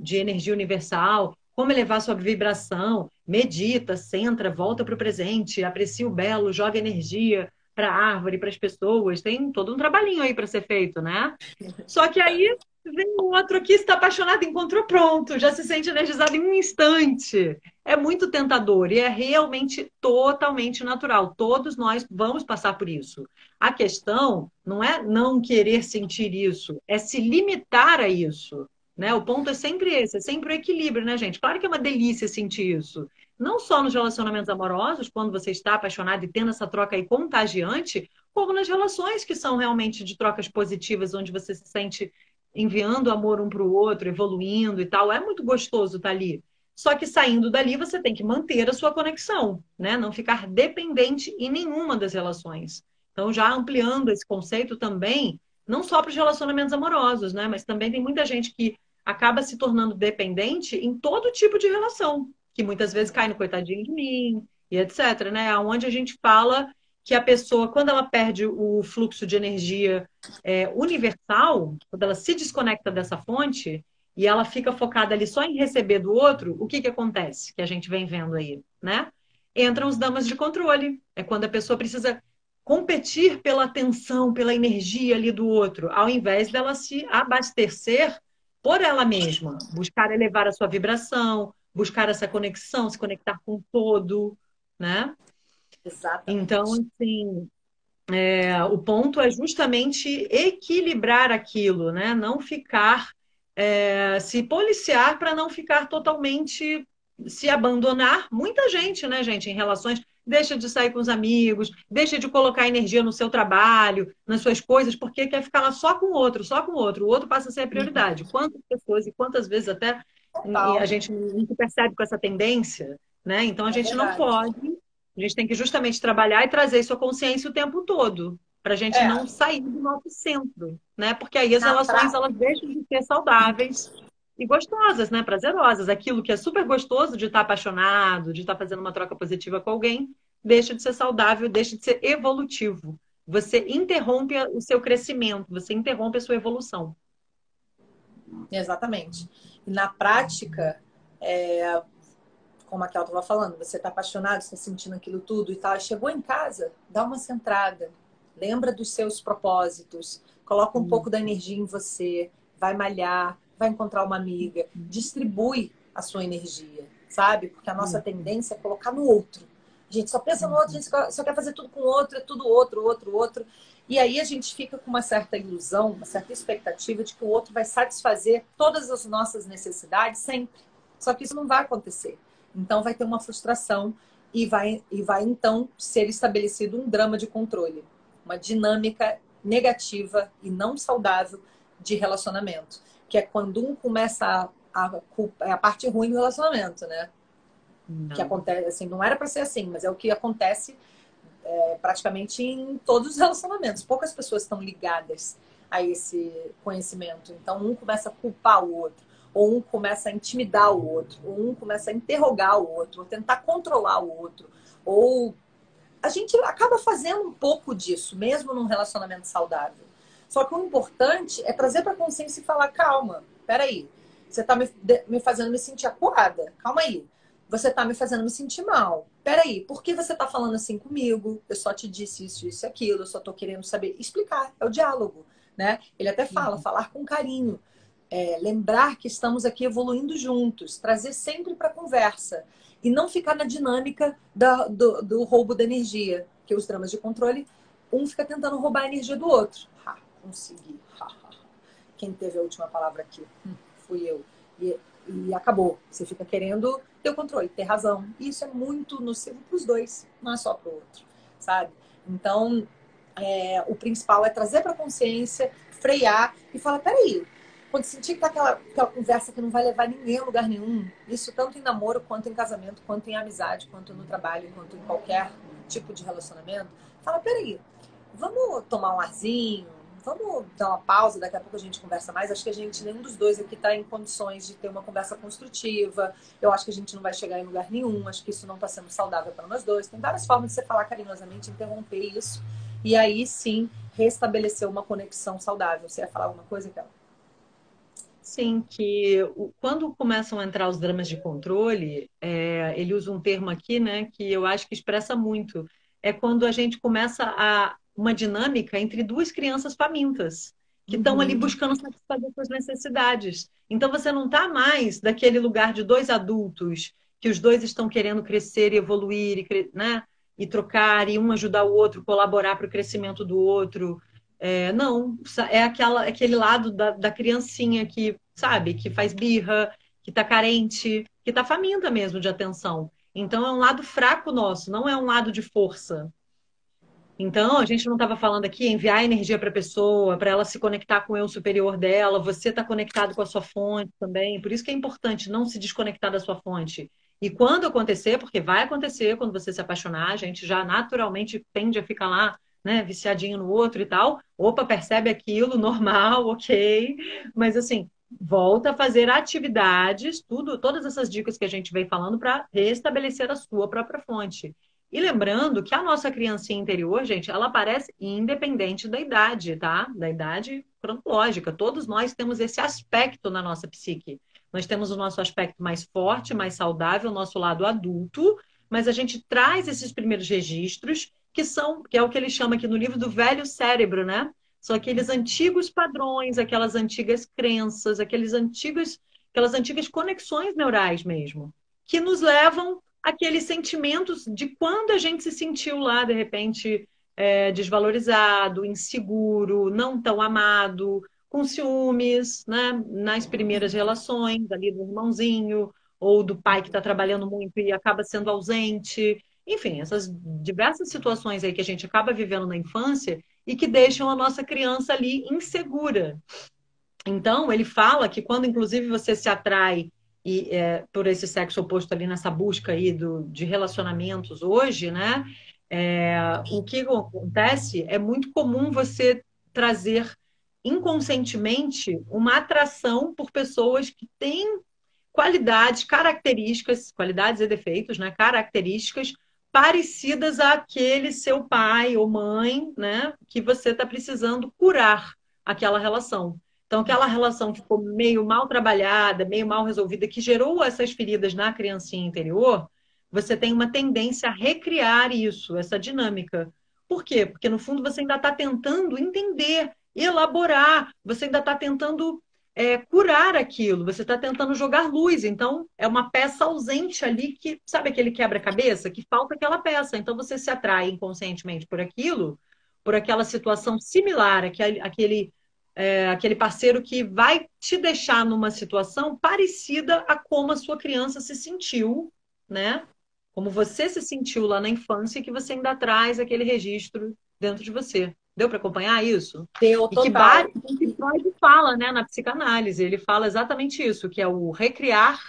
De energia universal, como elevar sua vibração, medita, centra, volta para o presente, aprecia o belo, joga energia para a árvore, para as pessoas. Tem todo um trabalhinho aí para ser feito, né? Só que aí vem o outro aqui, está apaixonado, encontrou pronto, já se sente energizado em um instante. É muito tentador e é realmente totalmente natural. Todos nós vamos passar por isso. A questão não é não querer sentir isso, é se limitar a isso. Né? O ponto é sempre esse, é sempre o equilíbrio, né, gente? Claro que é uma delícia sentir isso. Não só nos relacionamentos amorosos, quando você está apaixonado e tendo essa troca aí contagiante, como nas relações que são realmente de trocas positivas, onde você se sente enviando amor um para o outro, evoluindo e tal. É muito gostoso estar ali. Só que saindo dali, você tem que manter a sua conexão, né? Não ficar dependente em nenhuma das relações. Então, já ampliando esse conceito também, não só para os relacionamentos amorosos, né? Mas também tem muita gente que acaba se tornando dependente em todo tipo de relação, que muitas vezes cai no coitadinho de mim e etc, né? Onde a gente fala que a pessoa, quando ela perde o fluxo de energia é, universal, quando ela se desconecta dessa fonte e ela fica focada ali só em receber do outro, o que que acontece? Que a gente vem vendo aí, né? Entram os damas de controle. É quando a pessoa precisa competir pela atenção, pela energia ali do outro, ao invés dela se abastecer por ela mesma, buscar elevar a sua vibração, buscar essa conexão, se conectar com o todo, né? Exatamente. Então, assim, é, o ponto é justamente equilibrar aquilo, né? Não ficar, é, se policiar para não ficar totalmente se abandonar. Muita gente, né, gente, em relações deixa de sair com os amigos, deixa de colocar energia no seu trabalho, nas suas coisas, porque quer ficar lá só com o outro, só com o outro. O outro passa a ser a prioridade. Uhum. Quantas pessoas e quantas vezes até a gente não se percebe com essa tendência, né? Então a é gente é não pode, a gente tem que justamente trabalhar e trazer isso à consciência o tempo todo, para a gente é. não sair do nosso centro, né? Porque aí as Na relações elas deixam de ser saudáveis e gostosas, né? Prazerosas. Aquilo que é super gostoso de estar apaixonado, de estar fazendo uma troca positiva com alguém, deixa de ser saudável, deixa de ser evolutivo. Você interrompe o seu crescimento, você interrompe a sua evolução. Exatamente. E na prática, é, como a Kel estava falando, você está apaixonado, está sentindo aquilo tudo e tal. Chegou em casa, dá uma centrada, lembra dos seus propósitos, coloca um pouco da energia em você, vai malhar, vai encontrar uma amiga, distribui a sua energia, sabe? Porque a nossa tendência é colocar no outro. A gente só pensa no outro, a gente só quer fazer tudo com o outro, é tudo outro, outro, outro. E aí a gente fica com uma certa ilusão, uma certa expectativa de que o outro vai satisfazer todas as nossas necessidades sempre. Só que isso não vai acontecer. Então vai ter uma frustração e vai, e vai então ser estabelecido um drama de controle, uma dinâmica negativa e não saudável de relacionamento que é quando um começa a, a, é a parte ruim do relacionamento, né? Não. Que acontece, assim, não era para ser assim, mas é o que acontece é, praticamente em todos os relacionamentos. Poucas pessoas estão ligadas a esse conhecimento. Então, um começa a culpar o outro, ou um começa a intimidar o outro, ou um começa a interrogar o outro, ou tentar controlar o outro, ou a gente acaba fazendo um pouco disso, mesmo num relacionamento saudável. Só que o importante é trazer para a consciência e falar: calma, peraí, você está me, me fazendo me sentir acuada, calma aí. Você está me fazendo me sentir mal. Peraí, por que você está falando assim comigo? Eu só te disse isso, isso e aquilo, eu só estou querendo saber. Explicar, é o diálogo, né? Ele até fala, uhum. falar com carinho. É, lembrar que estamos aqui evoluindo juntos, trazer sempre para conversa e não ficar na dinâmica da, do, do, roubo da energia, que os dramas de controle, um fica tentando roubar a energia do outro consegui. Quem teve a última palavra aqui? Hum, fui eu. E, e acabou. Você fica querendo ter o controle, ter razão. E isso é muito nocivo para os dois, não é só para o outro, sabe? Então, é, o principal é trazer para consciência, frear e falar: peraí, quando sentir que tá aquela, aquela conversa que não vai levar ninguém a lugar nenhum, isso tanto em namoro, quanto em casamento, quanto em amizade, quanto no trabalho, quanto em qualquer tipo de relacionamento, fala: peraí, vamos tomar um arzinho, vamos dar uma pausa, daqui a pouco a gente conversa mais. Acho que a gente, nenhum dos dois aqui está em condições de ter uma conversa construtiva. Eu acho que a gente não vai chegar em lugar nenhum. Acho que isso não está sendo saudável para nós dois. Tem várias formas de você falar carinhosamente, interromper isso. E aí sim restabelecer uma conexão saudável. Você ia falar alguma coisa, Kel? Sim, que quando começam a entrar os dramas de controle, é, ele usa um termo aqui, né, que eu acho que expressa muito. É quando a gente começa a uma dinâmica entre duas crianças famintas que estão uhum. ali buscando satisfazer suas necessidades. Então você não está mais daquele lugar de dois adultos que os dois estão querendo crescer e evoluir, e, né? e trocar, e um ajudar o outro, colaborar para o crescimento do outro. É, não, é aquela, aquele lado da, da criancinha que, sabe, que faz birra, que está carente, que está faminta mesmo de atenção. Então é um lado fraco nosso, não é um lado de força. Então, a gente não estava falando aqui enviar energia para a pessoa, para ela se conectar com o eu superior dela, você está conectado com a sua fonte também. Por isso que é importante não se desconectar da sua fonte. E quando acontecer, porque vai acontecer quando você se apaixonar, a gente já naturalmente tende a ficar lá, né, viciadinho no outro e tal. Opa, percebe aquilo, normal, ok. Mas assim, volta a fazer atividades, tudo, todas essas dicas que a gente vem falando para restabelecer a sua própria fonte. E lembrando que a nossa criancinha interior, gente, ela aparece independente da idade, tá? Da idade cronológica. Todos nós temos esse aspecto na nossa psique. Nós temos o nosso aspecto mais forte, mais saudável, o nosso lado adulto, mas a gente traz esses primeiros registros, que são, que é o que ele chama aqui no livro do velho cérebro, né? São aqueles antigos padrões, aquelas antigas crenças, aqueles antigos, aquelas antigas conexões neurais mesmo, que nos levam aqueles sentimentos de quando a gente se sentiu lá, de repente, é, desvalorizado, inseguro, não tão amado, com ciúmes, né? Nas primeiras relações, ali do irmãozinho, ou do pai que está trabalhando muito e acaba sendo ausente. Enfim, essas diversas situações aí que a gente acaba vivendo na infância e que deixam a nossa criança ali insegura. Então, ele fala que quando, inclusive, você se atrai e é, por esse sexo oposto ali nessa busca aí do, de relacionamentos hoje, né? É, o que acontece é muito comum você trazer inconscientemente uma atração por pessoas que têm qualidades, características, qualidades e defeitos, né? Características parecidas àquele seu pai ou mãe, né? Que você está precisando curar aquela relação. Então, aquela relação ficou meio mal trabalhada, meio mal resolvida, que gerou essas feridas na criancinha interior, você tem uma tendência a recriar isso, essa dinâmica. Por quê? Porque, no fundo, você ainda está tentando entender, elaborar, você ainda está tentando é, curar aquilo, você está tentando jogar luz. Então, é uma peça ausente ali que, sabe aquele quebra-cabeça? Que falta aquela peça. Então, você se atrai inconscientemente por aquilo, por aquela situação similar, aquele é, aquele parceiro que vai te deixar numa situação parecida a como a sua criança se sentiu, né? Como você se sentiu lá na infância e que você ainda traz aquele registro dentro de você. Deu para acompanhar isso? Deu, total. E que Freud fala, né, na psicanálise, ele fala exatamente isso, que é o recriar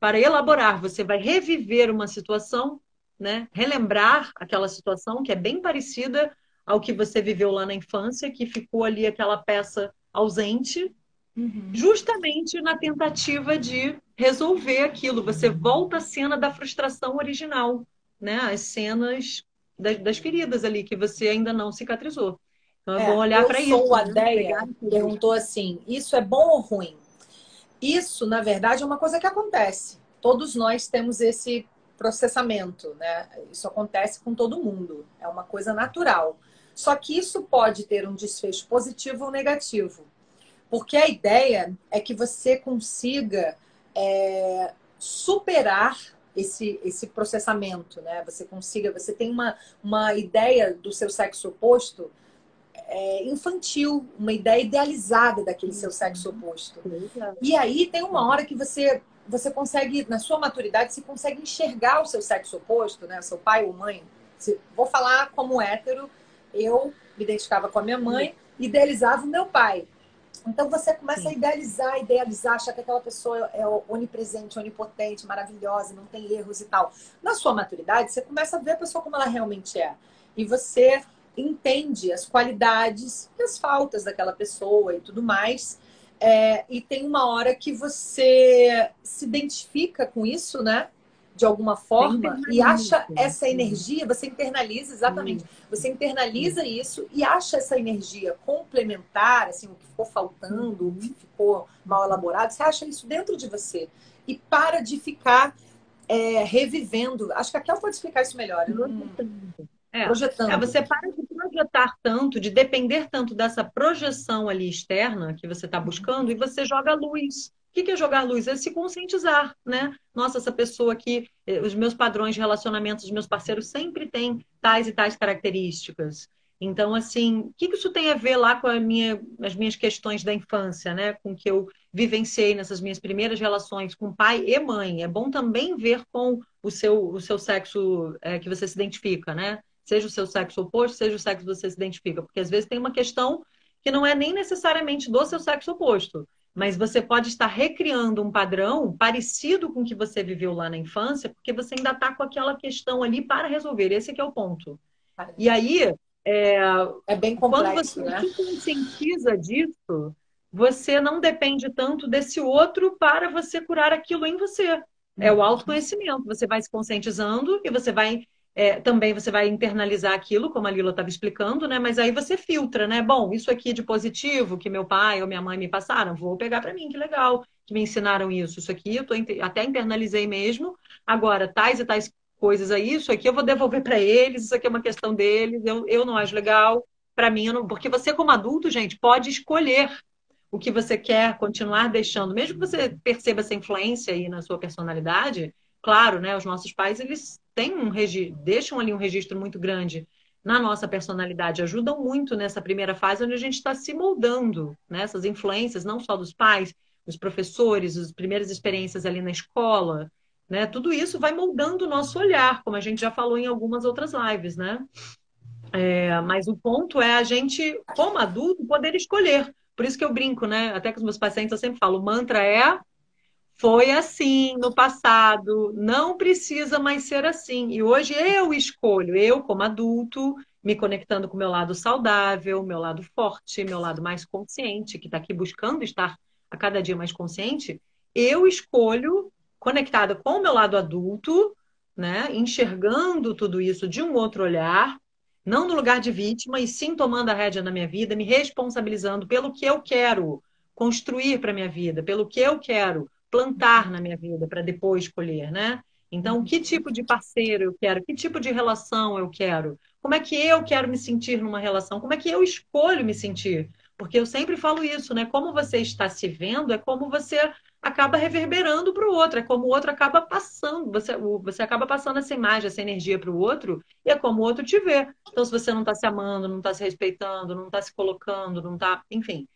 para elaborar. Você vai reviver uma situação, né, relembrar aquela situação que é bem parecida ao que você viveu lá na infância, que ficou ali aquela peça ausente, uhum. justamente na tentativa de resolver aquilo. Você volta à cena da frustração original, né? As cenas das, das feridas ali que você ainda não cicatrizou. Então é, é bom olhar para isso. Sou a né? Deia perguntou assim: isso é bom ou ruim? Isso, na verdade, é uma coisa que acontece. Todos nós temos esse processamento, né? Isso acontece com todo mundo. É uma coisa natural. Só que isso pode ter um desfecho positivo ou negativo. Porque a ideia é que você consiga é, superar esse, esse processamento, né? Você consiga, você tem uma, uma ideia do seu sexo oposto é, infantil, uma ideia idealizada daquele seu sexo oposto. E aí tem uma hora que você você consegue, na sua maturidade, você consegue enxergar o seu sexo oposto, né? Seu pai ou mãe. Vou falar como hétero, eu me identificava com a minha mãe, idealizava o meu pai. Então você começa Sim. a idealizar, idealizar, achar que aquela pessoa é onipresente, onipotente, maravilhosa, não tem erros e tal. Na sua maturidade, você começa a ver a pessoa como ela realmente é. E você entende as qualidades e as faltas daquela pessoa e tudo mais. É, e tem uma hora que você se identifica com isso, né? De alguma forma e acha essa energia, você internaliza, exatamente, você internaliza isso e acha essa energia complementar, assim, o que ficou faltando, o que ficou mal elaborado, você acha isso dentro de você e para de ficar é, revivendo. Acho que a Kel pode explicar isso melhor. Não... É. Projetando. É, você para de projetar tanto, de depender tanto dessa projeção ali externa que você está buscando e você joga luz que, que é jogar luz? É se conscientizar, né? Nossa, essa pessoa aqui, eh, os meus padrões de relacionamento, os meus parceiros sempre têm tais e tais características. Então, assim, o que, que isso tem a ver lá com minha, as minhas questões da infância, né? Com o que eu vivenciei nessas minhas primeiras relações com pai e mãe. É bom também ver com o seu, o seu sexo é, que você se identifica, né? Seja o seu sexo oposto, seja o sexo que você se identifica. Porque às vezes tem uma questão que não é nem necessariamente do seu sexo oposto mas você pode estar recriando um padrão parecido com o que você viveu lá na infância, porque você ainda está com aquela questão ali para resolver. Esse é o ponto. E aí, é, é bem complexo, quando você né? se conscientiza disso, você não depende tanto desse outro para você curar aquilo em você. É o uhum. autoconhecimento. Você vai se conscientizando e você vai é, também você vai internalizar aquilo, como a Lila estava explicando, né? Mas aí você filtra, né? Bom, isso aqui de positivo que meu pai ou minha mãe me passaram, vou pegar para mim, que legal que me ensinaram isso. Isso aqui eu tô, até internalizei mesmo. Agora, tais e tais coisas aí, isso aqui eu vou devolver para eles, isso aqui é uma questão deles, eu, eu não acho legal. Para mim, não... porque você, como adulto, gente, pode escolher o que você quer continuar deixando, mesmo que você perceba essa influência aí na sua personalidade, claro, né? Os nossos pais, eles têm um deixam ali um registro muito grande na nossa personalidade, ajudam muito nessa primeira fase onde a gente está se moldando, né? Influências, não só dos pais, os professores, as primeiras experiências ali na escola, né? Tudo isso vai moldando o nosso olhar, como a gente já falou em algumas outras lives, né? É, mas o ponto é a gente, como adulto, poder escolher. Por isso que eu brinco, né? Até com os meus pacientes eu sempre falo, o mantra é foi assim no passado, não precisa mais ser assim. E hoje eu escolho, eu como adulto, me conectando com o meu lado saudável, meu lado forte, meu lado mais consciente, que está aqui buscando estar a cada dia mais consciente, eu escolho, conectada com o meu lado adulto, né, enxergando tudo isso de um outro olhar, não no lugar de vítima, e sim tomando a rédea na minha vida, me responsabilizando pelo que eu quero construir para minha vida, pelo que eu quero plantar na minha vida para depois colher, né? Então, que tipo de parceiro eu quero? Que tipo de relação eu quero? Como é que eu quero me sentir numa relação? Como é que eu escolho me sentir? Porque eu sempre falo isso, né? Como você está se vendo é como você acaba reverberando para o outro, é como o outro acaba passando, você, você acaba passando essa imagem, essa energia para o outro, e é como o outro te vê. Então, se você não está se amando, não está se respeitando, não está se colocando, não está, enfim,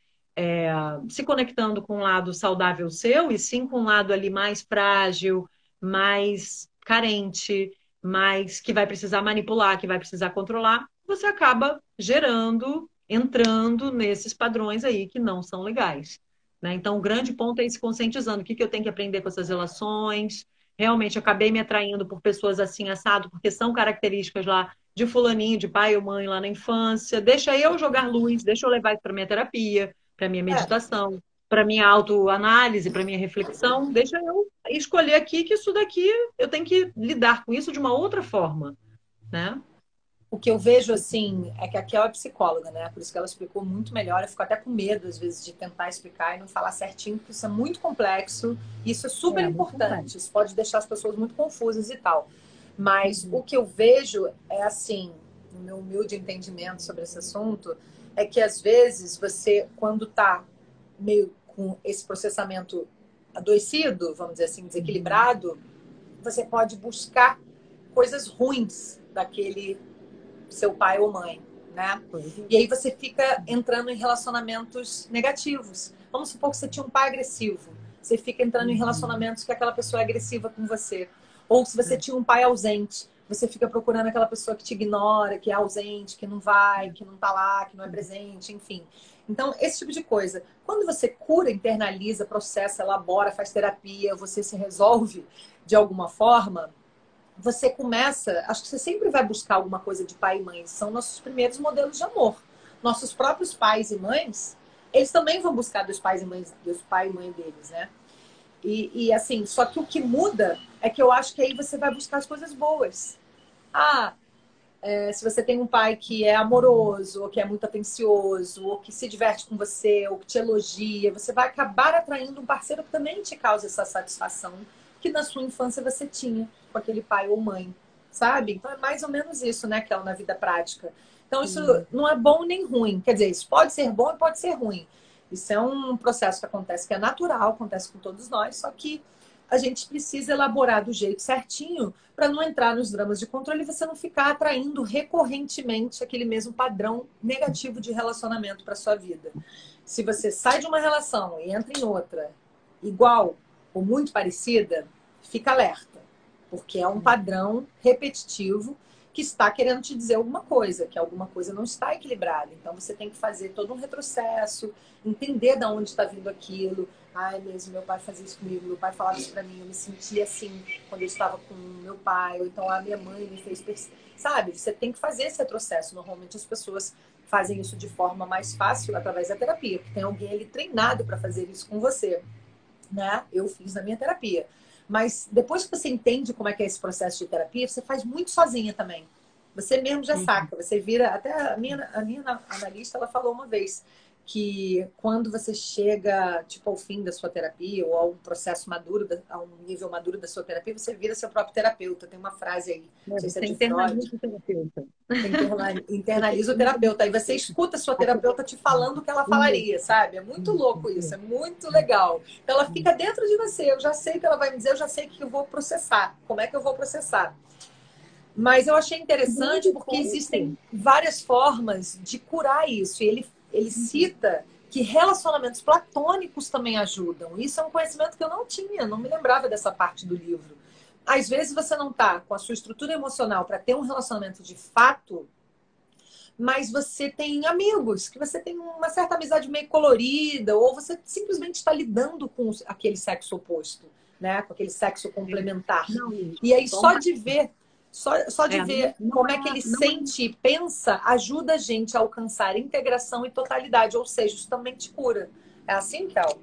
é, se conectando com um lado saudável seu e sim com um lado ali mais frágil, mais carente, mais que vai precisar manipular, que vai precisar controlar, você acaba gerando, entrando nesses padrões aí que não são legais. Né? Então, o grande ponto é ir se conscientizando. O que, que eu tenho que aprender com essas relações? Realmente, acabei me atraindo por pessoas assim, assado, porque são características lá de fulaninho, de pai ou mãe lá na infância. Deixa eu jogar luz, deixa eu levar isso para minha terapia para minha é. meditação, é. para minha autoanálise, para minha reflexão. Deixa eu escolher aqui que isso daqui eu tenho que lidar com isso de uma outra forma, né? O que eu vejo assim é que a Kel é psicóloga, né? Por isso que ela explicou muito melhor. Eu fico até com medo, às vezes, de tentar explicar e não falar certinho, porque isso é muito complexo. Isso é super é, importante. Isso pode deixar as pessoas muito confusas e tal. Mas uhum. o que eu vejo é assim, no meu humilde entendimento sobre esse assunto, é que às vezes você, quando está meio com esse processamento adoecido, vamos dizer assim, desequilibrado, você pode buscar coisas ruins daquele seu pai ou mãe, né? E aí você fica entrando em relacionamentos negativos. Vamos supor que você tinha um pai agressivo. Você fica entrando em uhum. relacionamentos que aquela pessoa é agressiva com você. Ou se você tinha um pai ausente, você fica procurando aquela pessoa que te ignora, que é ausente, que não vai, que não tá lá, que não é presente, enfim. Então, esse tipo de coisa. Quando você cura, internaliza, processa, elabora, faz terapia, você se resolve de alguma forma, você começa. Acho que você sempre vai buscar alguma coisa de pai e mãe. São nossos primeiros modelos de amor. Nossos próprios pais e mães, eles também vão buscar dos pais e mães, dos pai e mãe deles, né? E, e assim, só que o que muda é que eu acho que aí você vai buscar as coisas boas. Ah, é, se você tem um pai que é amoroso, ou que é muito atencioso, ou que se diverte com você, ou que te elogia, você vai acabar atraindo um parceiro que também te causa essa satisfação que na sua infância você tinha com aquele pai ou mãe, sabe? Então é mais ou menos isso, né, que é na vida prática. Então isso uhum. não é bom nem ruim. Quer dizer, isso pode ser bom e pode ser ruim. Isso é um processo que acontece que é natural, acontece com todos nós, só que a gente precisa elaborar do jeito certinho para não entrar nos dramas de controle e você não ficar atraindo recorrentemente aquele mesmo padrão negativo de relacionamento para sua vida. Se você sai de uma relação e entra em outra igual ou muito parecida, fica alerta, porque é um padrão repetitivo que está querendo te dizer alguma coisa, que alguma coisa não está equilibrada. Então você tem que fazer todo um retrocesso, entender de onde está vindo aquilo, Ai, mesmo, meu pai fazia isso comigo, meu pai falava isso pra mim, eu me sentia assim quando eu estava com meu pai, ou então a minha mãe me fez Sabe, você tem que fazer esse retrocesso. Normalmente as pessoas fazem isso de forma mais fácil através da terapia, porque tem alguém ali treinado para fazer isso com você, né? Eu fiz na minha terapia. Mas depois que você entende como é que é esse processo de terapia, você faz muito sozinha também. Você mesmo já uhum. saca, você vira. Até a minha, a minha analista ela falou uma vez que quando você chega tipo ao fim da sua terapia ou a um processo maduro, a um nível maduro da sua terapia, você vira seu próprio terapeuta. Tem uma frase aí, não sei se é internaliza o terapeuta. Internaliza o terapeuta. Aí você escuta a sua terapeuta te falando o que ela falaria, sabe? É muito louco isso, é muito legal. Então ela fica dentro de você. Eu já sei o que ela vai me dizer, eu já sei que eu vou processar. Como é que eu vou processar? Mas eu achei interessante porque existem várias formas de curar isso. E ele ele cita que relacionamentos platônicos também ajudam. Isso é um conhecimento que eu não tinha, não me lembrava dessa parte do livro. Às vezes você não está com a sua estrutura emocional para ter um relacionamento de fato, mas você tem amigos, que você tem uma certa amizade meio colorida, ou você simplesmente está lidando com aquele sexo oposto, né? Com aquele sexo complementar. Não, e aí, só de ver só, só de é, ver como é, é que ele sente e pensa ajuda a gente a alcançar integração e totalidade, ou seja, isso também te cura. É assim, Kel?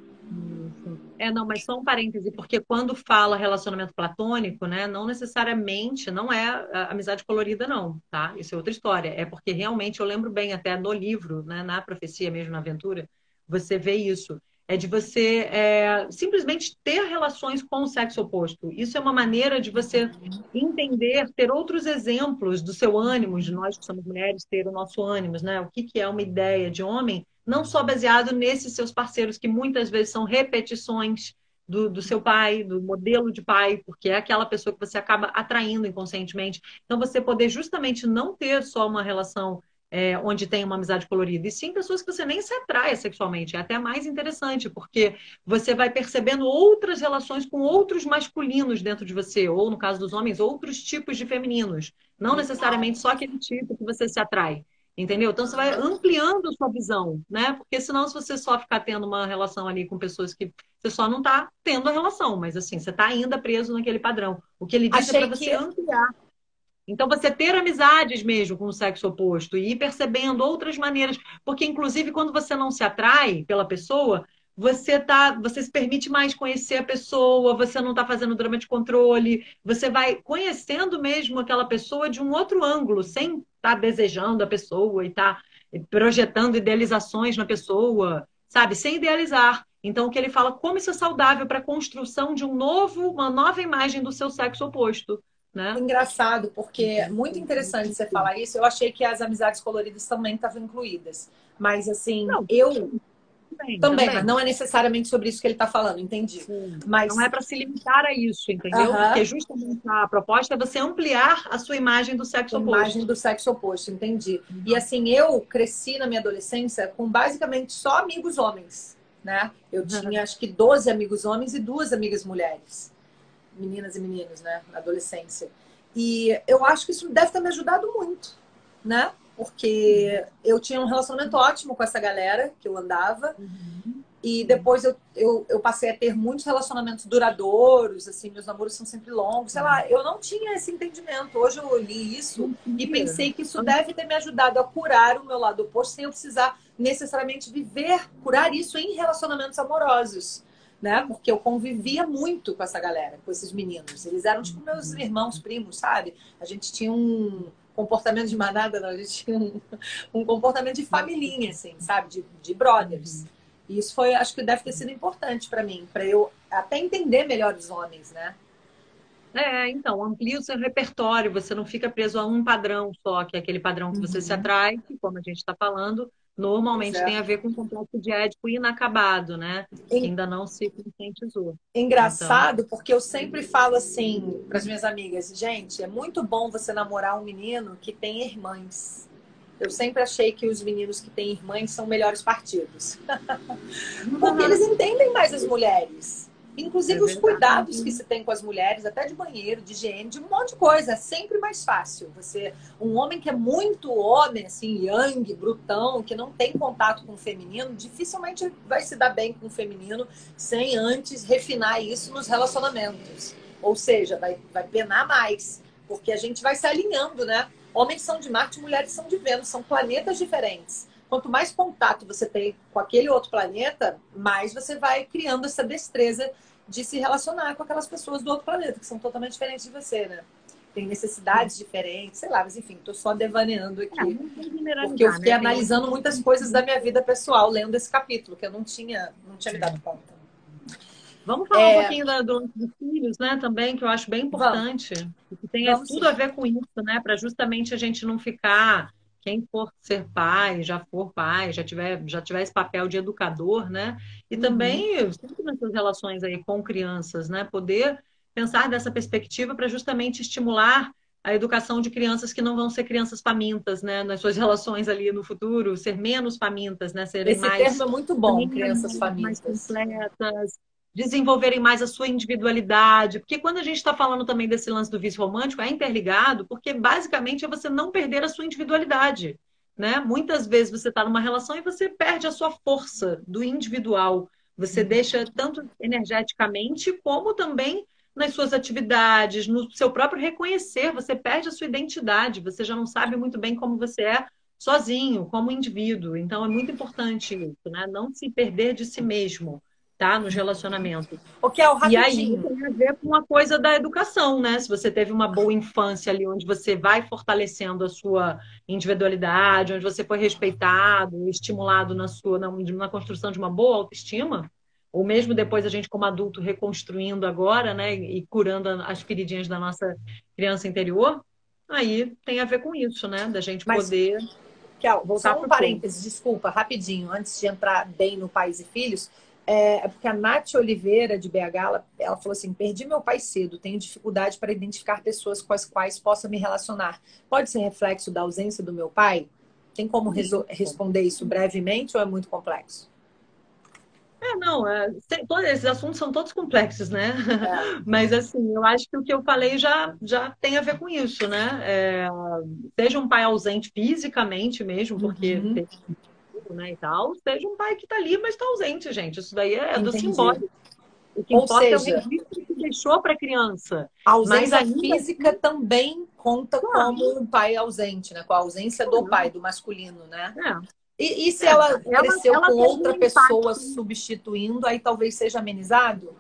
É, não, mas só um parêntese, porque quando fala relacionamento platônico, né, não necessariamente, não é amizade colorida, não, tá? Isso é outra história. É porque realmente eu lembro bem até no livro, né, na profecia mesmo, na aventura, você vê isso é de você é, simplesmente ter relações com o sexo oposto. Isso é uma maneira de você entender, ter outros exemplos do seu ânimo, de nós que somos mulheres, ter o nosso ânimo, né? O que, que é uma ideia de homem, não só baseado nesses seus parceiros, que muitas vezes são repetições do, do, seu pai, do modelo de pai, porque é aquela pessoa que você acaba atraindo inconscientemente. Então, você poder justamente não ter só uma relação é, onde tem uma amizade colorida, e sim pessoas que você nem se atrai sexualmente. É até mais interessante, porque você vai percebendo outras relações com outros masculinos dentro de você, ou no caso dos homens, outros tipos de femininos. Não necessariamente só aquele tipo que você se atrai. Entendeu? Então você vai ampliando a sua visão, né? Porque senão, se você só ficar tendo uma relação ali com pessoas que você só não está tendo a relação, mas assim, você está ainda preso naquele padrão. O que ele diz é Achei é para você que... ampliar então, você ter amizades mesmo com o sexo oposto e ir percebendo outras maneiras, porque inclusive quando você não se atrai pela pessoa, você tá, você se permite mais conhecer a pessoa, você não está fazendo drama de controle, você vai conhecendo mesmo aquela pessoa de um outro ângulo, sem estar tá desejando a pessoa e estar tá projetando idealizações na pessoa, sabe? Sem idealizar. Então, o que ele fala, como isso é saudável para a construção de um novo, uma nova imagem do seu sexo oposto. Né? Engraçado, porque é muito interessante você falar isso. Eu achei que as amizades coloridas também estavam incluídas. Mas, assim, não, eu. Também, também, também, mas não é necessariamente sobre isso que ele está falando, entendi. Sim, mas não é para se limitar a isso, entendeu? Uh -huh. Porque justamente a proposta é você ampliar a sua imagem do sexo a oposto. Imagem do sexo oposto, entendi. Uhum. E assim, eu cresci na minha adolescência com basicamente só amigos homens, né? Eu uhum. tinha acho que 12 amigos homens e duas amigas mulheres meninas e meninos, né, na adolescência. E eu acho que isso deve ter me ajudado muito, né? Porque eu tinha um relacionamento ótimo com essa galera que eu andava. Uhum. E depois eu, eu, eu, passei a ter muitos relacionamentos duradouros, assim, meus namoros são sempre longos. Sei lá, eu não tinha esse entendimento. Hoje eu li isso e pensei que isso deve ter me ajudado a curar o meu lado oposto sem eu precisar necessariamente viver, curar isso em relacionamentos amorosos né? Porque eu convivia muito com essa galera, com esses meninos. Eles eram tipo meus irmãos, primos, sabe? A gente tinha um comportamento de manada, não, a gente tinha um, um comportamento de família, assim, sabe? De, de brothers. E isso foi, acho que deve ter sido importante para mim, para eu até entender melhor os homens, né? É, então, amplia o seu repertório, você não fica preso a um padrão só, que é aquele padrão que você uhum. se atrai, que, como a gente está falando, normalmente tem a ver com o complexo de édipo inacabado, né? Que ainda não se conscientizou. Engraçado, então... porque eu sempre falo assim para as minhas amigas, gente, é muito bom você namorar um menino que tem irmãs. Eu sempre achei que os meninos que têm irmãs são melhores partidos. porque eles entendem mais as mulheres. Inclusive é os cuidados que se tem com as mulheres, até de banheiro, de higiene, de um monte de coisa. É sempre mais fácil. Você, um homem que é muito homem, assim, yang, brutão, que não tem contato com o feminino, dificilmente vai se dar bem com o feminino sem antes refinar isso nos relacionamentos. Ou seja, vai, vai penar mais, porque a gente vai se alinhando, né? Homens são de Marte, mulheres são de Vênus, são planetas diferentes quanto mais contato você tem com aquele outro planeta, mais você vai criando essa destreza de se relacionar com aquelas pessoas do outro planeta, que são totalmente diferentes de você, né? Tem necessidades diferentes, sei lá, mas enfim, tô só devaneando aqui. É, porque eu fiquei né? analisando muitas coisas da minha vida pessoal lendo esse capítulo, que eu não tinha, não tinha me dado conta. Vamos falar é... um pouquinho da, do dos filhos, né? Também, que eu acho bem importante. Que tem Vamos, tudo sim. a ver com isso, né? Para justamente a gente não ficar quem for ser pai, já for pai, já tiver, já tiver esse papel de educador, né? E uhum. também, sempre nessas relações aí com crianças, né? Poder pensar dessa perspectiva para justamente estimular a educação de crianças que não vão ser crianças famintas, né? Nas suas relações ali no futuro, ser menos famintas, né? Serem Esse mais termo é muito bom, crianças famintas. Mais completas, desenvolverem mais a sua individualidade. Porque quando a gente está falando também desse lance do vício romântico, é interligado, porque basicamente é você não perder a sua individualidade. Né? Muitas vezes você está numa relação e você perde a sua força do individual. Você uhum. deixa tanto energeticamente como também nas suas atividades, no seu próprio reconhecer, você perde a sua identidade, você já não sabe muito bem como você é sozinho, como indivíduo. Então é muito importante isso, né? Não se perder de si mesmo tá? Nos relacionamentos. O que é o rapidinho. E aí tem a ver com a coisa da educação, né? Se você teve uma boa infância ali, onde você vai fortalecendo a sua individualidade, onde você foi respeitado, estimulado na sua na, na construção de uma boa autoestima, ou mesmo depois a gente como adulto reconstruindo agora, né, e curando as feridinhas da nossa criança interior, aí tem a ver com isso, né, da gente Mas... poder Kel, voltar só um parênteses, desculpa, rapidinho, antes de entrar bem no Pais e Filhos, é, é, porque a Nath Oliveira, de BH, ela, ela, falou assim: perdi meu pai cedo, tenho dificuldade para identificar pessoas com as quais possa me relacionar. Pode ser reflexo da ausência do meu pai? Tem como responder isso brevemente ou é muito complexo? É, não, é, tem, todos esses assuntos são todos complexos, né? É. Mas assim, eu acho que o que eu falei já, já tem a ver com isso, né? É, seja um pai ausente fisicamente mesmo, porque uhum né, e tal, seja um pai que está ali, mas está ausente, gente. Isso daí é Entendi. do simbólico. O que Ou importa seja, é o registro que deixou para a criança. A ausência ainda... física também conta claro. como um pai ausente, né? Com a ausência do pai, do masculino, né? É. E, e, se é, ela cresceu ela, ela com outra um pessoa substituindo, aí talvez seja amenizado?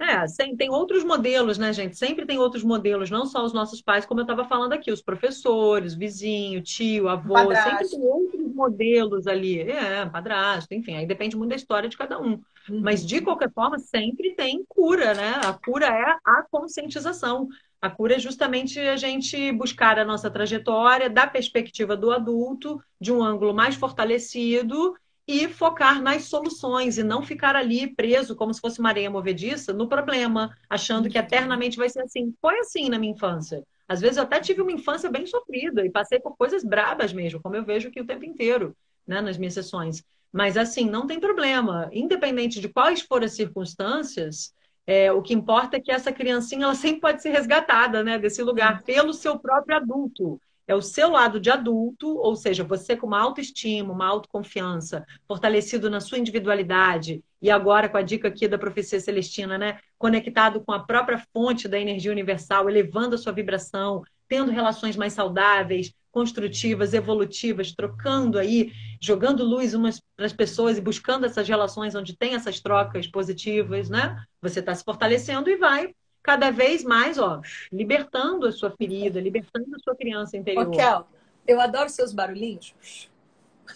É, tem outros modelos, né, gente? Sempre tem outros modelos, não só os nossos pais, como eu estava falando aqui, os professores, vizinho, tio, avô, padrasto. sempre tem outros modelos ali. É, padrasto, enfim, aí depende muito da história de cada um. Uhum. Mas, de qualquer forma, sempre tem cura, né? A cura é a conscientização. A cura é justamente a gente buscar a nossa trajetória da perspectiva do adulto, de um ângulo mais fortalecido e focar nas soluções e não ficar ali preso como se fosse uma areia movediça no problema, achando que eternamente vai ser assim. Foi assim na minha infância. Às vezes eu até tive uma infância bem sofrida e passei por coisas brabas mesmo, como eu vejo aqui o tempo inteiro, né, nas minhas sessões. Mas assim, não tem problema. Independente de quais forem as circunstâncias, é, o que importa é que essa criancinha ela sempre pode ser resgatada né, desse lugar pelo seu próprio adulto é o seu lado de adulto, ou seja, você com uma autoestima, uma autoconfiança, fortalecido na sua individualidade, e agora com a dica aqui da profecia celestina, né? Conectado com a própria fonte da energia universal, elevando a sua vibração, tendo relações mais saudáveis, construtivas, evolutivas, trocando aí, jogando luz umas para as pessoas e buscando essas relações onde tem essas trocas positivas, né? Você está se fortalecendo e vai cada vez mais, ó, libertando a sua ferida, libertando a sua criança interior. Kel, eu adoro seus barulhinhos.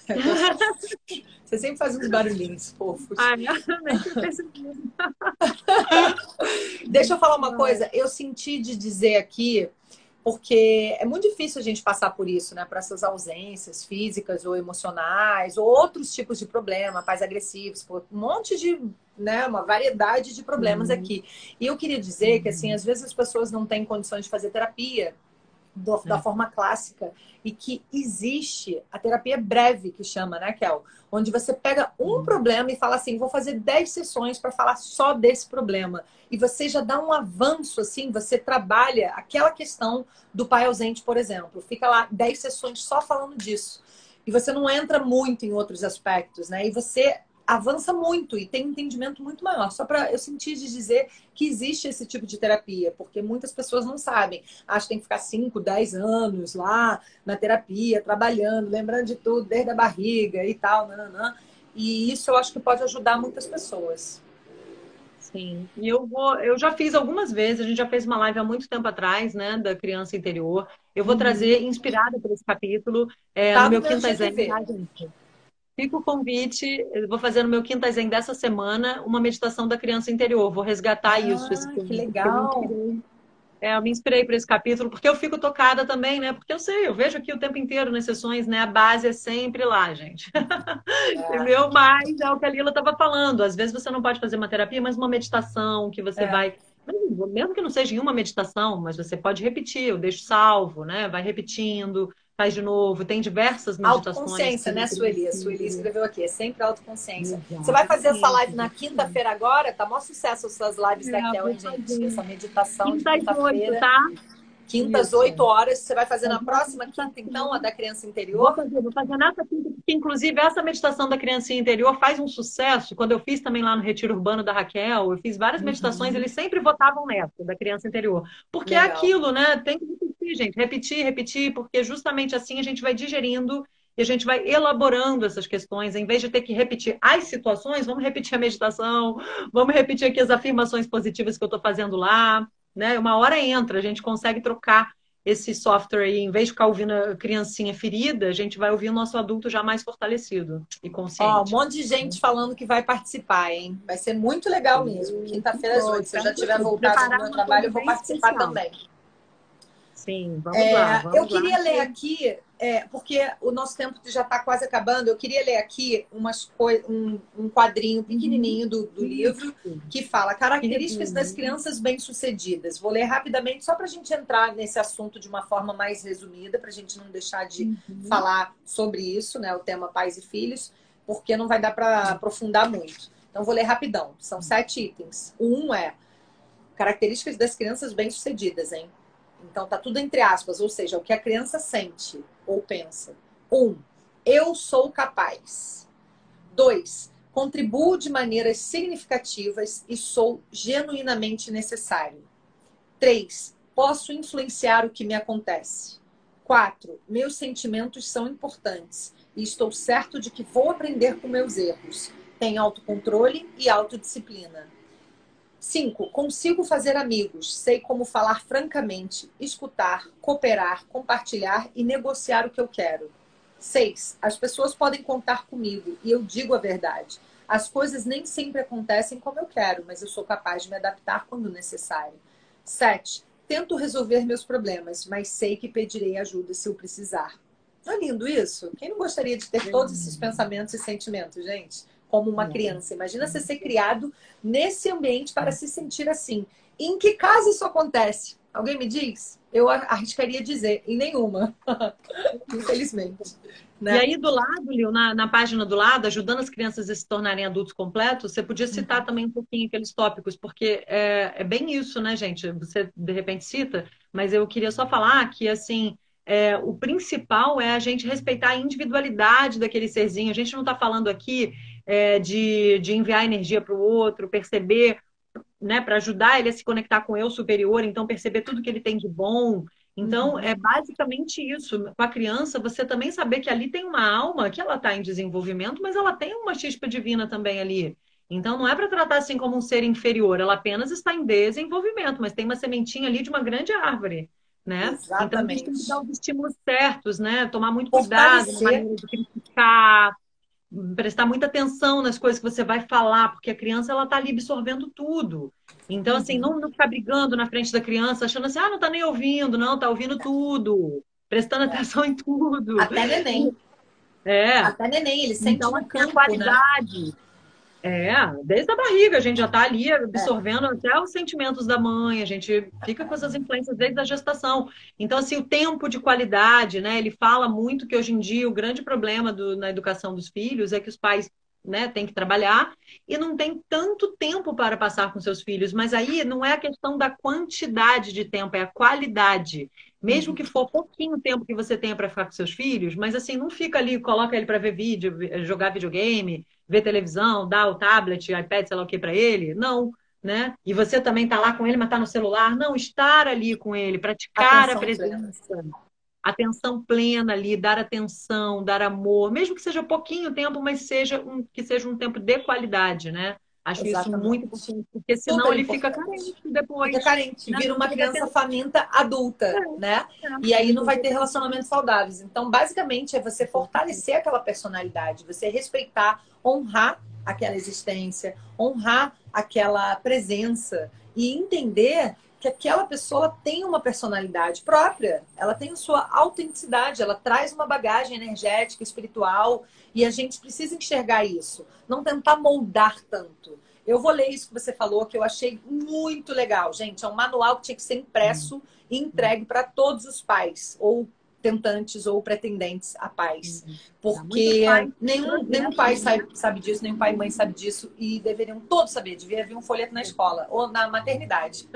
Você sempre faz uns barulhinhos fofos. Ai, Deixa eu falar uma coisa. Eu senti de dizer aqui porque é muito difícil a gente passar por isso, né? Por essas ausências físicas ou emocionais, ou outros tipos de problema, pais agressivos, por um monte de, né? Uma variedade de problemas uhum. aqui. E eu queria dizer que, assim, às vezes as pessoas não têm condições de fazer terapia do, da forma clássica e que existe a terapia breve, que chama, né, Kel? Onde você pega um uhum. problema e fala assim: vou fazer 10 sessões para falar só desse problema. E você já dá um avanço, assim, você trabalha aquela questão do pai ausente, por exemplo. Fica lá 10 sessões só falando disso. E você não entra muito em outros aspectos, né? E você avança muito e tem um entendimento muito maior. Só para eu sentir de dizer que existe esse tipo de terapia, porque muitas pessoas não sabem. Acham que tem que ficar 5, 10 anos lá na terapia, trabalhando, lembrando de tudo, desde a barriga e tal, nananã. E isso eu acho que pode ajudar muitas pessoas. Sim, e eu vou, eu já fiz algumas vezes, a gente já fez uma live há muito tempo atrás, né, da criança interior. Eu vou uhum. trazer, inspirada por esse capítulo, é, tá no meu quinta tá, gente? Fica o convite, eu vou fazer no meu quinta zen dessa semana uma meditação da criança interior. Vou resgatar ah, isso. Esse que legal. É, eu me inspirei para esse capítulo, porque eu fico tocada também, né? Porque eu sei, eu vejo aqui o tempo inteiro nas sessões, né? A base é sempre lá, gente. É. Entendeu? Mas é o que a Lila estava falando. Às vezes você não pode fazer uma terapia, mas uma meditação que você é. vai. Mesmo que não seja em uma meditação, mas você pode repetir, eu deixo salvo, né? Vai repetindo faz de novo, tem diversas meditações. Autoconsciência, né, Sueli? A Sueli escreveu aqui, é sempre autoconsciência. Exato. Você vai fazer essa live na quinta-feira agora? Tá maior sucesso essas lives é, da Kel, gente? Essa meditação quinta de quinta-feira. Tá? Quintas, Isso. 8 horas. Você vai fazer na próxima quinta, então, a da criança interior? Vou fazer, vou fazer nessa quinta, porque, inclusive, essa meditação da criança interior faz um sucesso. Quando eu fiz também lá no Retiro Urbano da Raquel, eu fiz várias uhum. meditações, eles sempre votavam nessa, da criança interior. Porque é Legal. é aquilo, né? Tem que repetir, gente. Repetir, repetir, porque justamente assim a gente vai digerindo e a gente vai elaborando essas questões, em vez de ter que repetir as situações, vamos repetir a meditação, vamos repetir aqui as afirmações positivas que eu estou fazendo lá, né? Uma hora entra, a gente consegue trocar esse software aí, em vez de ficar ouvindo a criancinha ferida, a gente vai ouvir o nosso adulto já mais fortalecido e consciente. Ó, um monte de gente falando que vai participar, hein? Vai ser muito legal mesmo. Quinta-feira às oito. Se eu já tiver voltado no meu trabalho, eu vou participar especial. também. Sim, vamos é, lá. Vamos eu queria lá. ler aqui, é, porque o nosso tempo já está quase acabando, eu queria ler aqui umas um, um quadrinho pequenininho do, do livro que fala características das crianças bem-sucedidas. Vou ler rapidamente só para a gente entrar nesse assunto de uma forma mais resumida, para a gente não deixar de uhum. falar sobre isso, né, o tema pais e filhos, porque não vai dar para aprofundar muito. Então, vou ler rapidão. São sete itens. O um é características das crianças bem-sucedidas, hein? Então tá tudo entre aspas, ou seja, o que a criança sente ou pensa. Um, eu sou capaz. Dois, contribuo de maneiras significativas e sou genuinamente necessário. Três, posso influenciar o que me acontece. Quatro, meus sentimentos são importantes e estou certo de que vou aprender com meus erros. Tenho autocontrole e autodisciplina. Cinco, consigo fazer amigos, sei como falar francamente, escutar, cooperar, compartilhar e negociar o que eu quero. Seis, as pessoas podem contar comigo e eu digo a verdade. As coisas nem sempre acontecem como eu quero, mas eu sou capaz de me adaptar quando necessário. Sete, tento resolver meus problemas, mas sei que pedirei ajuda se eu precisar. Não é lindo isso? Quem não gostaria de ter todos esses pensamentos e sentimentos, gente? Como uma criança. Imagina você ser criado nesse ambiente para se sentir assim. Em que caso isso acontece? Alguém me diz? Eu arriscaria dizer, em nenhuma. Infelizmente. Né? E aí, do lado, Lil, na, na, página do lado, ajudando as crianças a se tornarem adultos completos, você podia citar uhum. também um pouquinho aqueles tópicos, porque é, é, bem isso, né, gente? Você de repente cita, mas eu queria só falar que, assim, é, o principal é a gente respeitar a individualidade daquele serzinho. A gente não está falando aqui é, de, de enviar energia para o outro, perceber, né, para ajudar ele a se conectar com o eu superior, então perceber tudo que ele tem de bom Então, Uhum. é basicamente isso. Com a criança, você também saber que ali tem uma alma, que ela está em desenvolvimento, mas ela tem uma chispa divina também ali. Então, não é para tratar assim como um ser inferior, ela apenas está em desenvolvimento, mas tem uma sementinha ali de uma grande árvore, né? Então, a gente tem que dar os estímulos certos, né? Tomar muito cuidado de criticar, prestar muita atenção nas coisas que você vai falar, porque a criança ela tá ali absorvendo tudo. Então, assim, não, não ficar brigando na frente da criança, achando assim, ah, não tá nem ouvindo, não, tá ouvindo tudo, prestando atenção em tudo. Até neném. É. Até neném, ele sente então, no assim, campo, a qualidade. Né? É, desde a barriga a gente já está ali absorvendo é. até os sentimentos da mãe, a gente fica com essas influências desde a gestação. Então, assim, o tempo de qualidade, né? Ele fala muito que hoje em dia o grande problema do, na educação dos filhos é que os pais né, têm que trabalhar e não tem tanto tempo para passar com seus filhos. Mas aí não é a questão da quantidade de tempo, é a qualidade. Mesmo uhum. que for pouquinho tempo que você tenha para ficar com seus filhos, mas assim, não fica ali, coloca ele para ver vídeo, jogar videogame, ver televisão, dar o tablet, iPad, sei lá o que para ele. Não, né? E você também tá lá com ele, mas tá no celular. Não, estar ali com ele, praticar atenção a presença. Plena. Atenção plena ali, dar atenção, dar amor, mesmo que seja pouquinho tempo, mas seja um, que seja um tempo de qualidade, né? Acho Exatamente. isso muito importante, porque senão Super ele importante. fica carente depois. Fica carente, né? vira uma criança faminta adulta, é. né? É. E aí não vai ter relacionamentos saudáveis. Então, basicamente, é você fortalecer aquela personalidade, você respeitar, honrar aquela existência, honrar aquela presença e entender que aquela pessoa tem uma personalidade própria, ela tem sua autenticidade, ela traz uma bagagem energética, espiritual, e a gente precisa enxergar isso, não tentar moldar tanto. Eu vou ler isso que você falou, que eu achei muito legal, gente. É um manual que tinha que ser impresso e entregue para todos os pais, ou tentantes ou pretendentes a pais. Uhum. Porque pai, nenhum, nenhum pai sabe, sabe disso, nenhum pai e mãe sabe disso, e deveriam todos saber. Devia haver um folheto na escola ou na maternidade.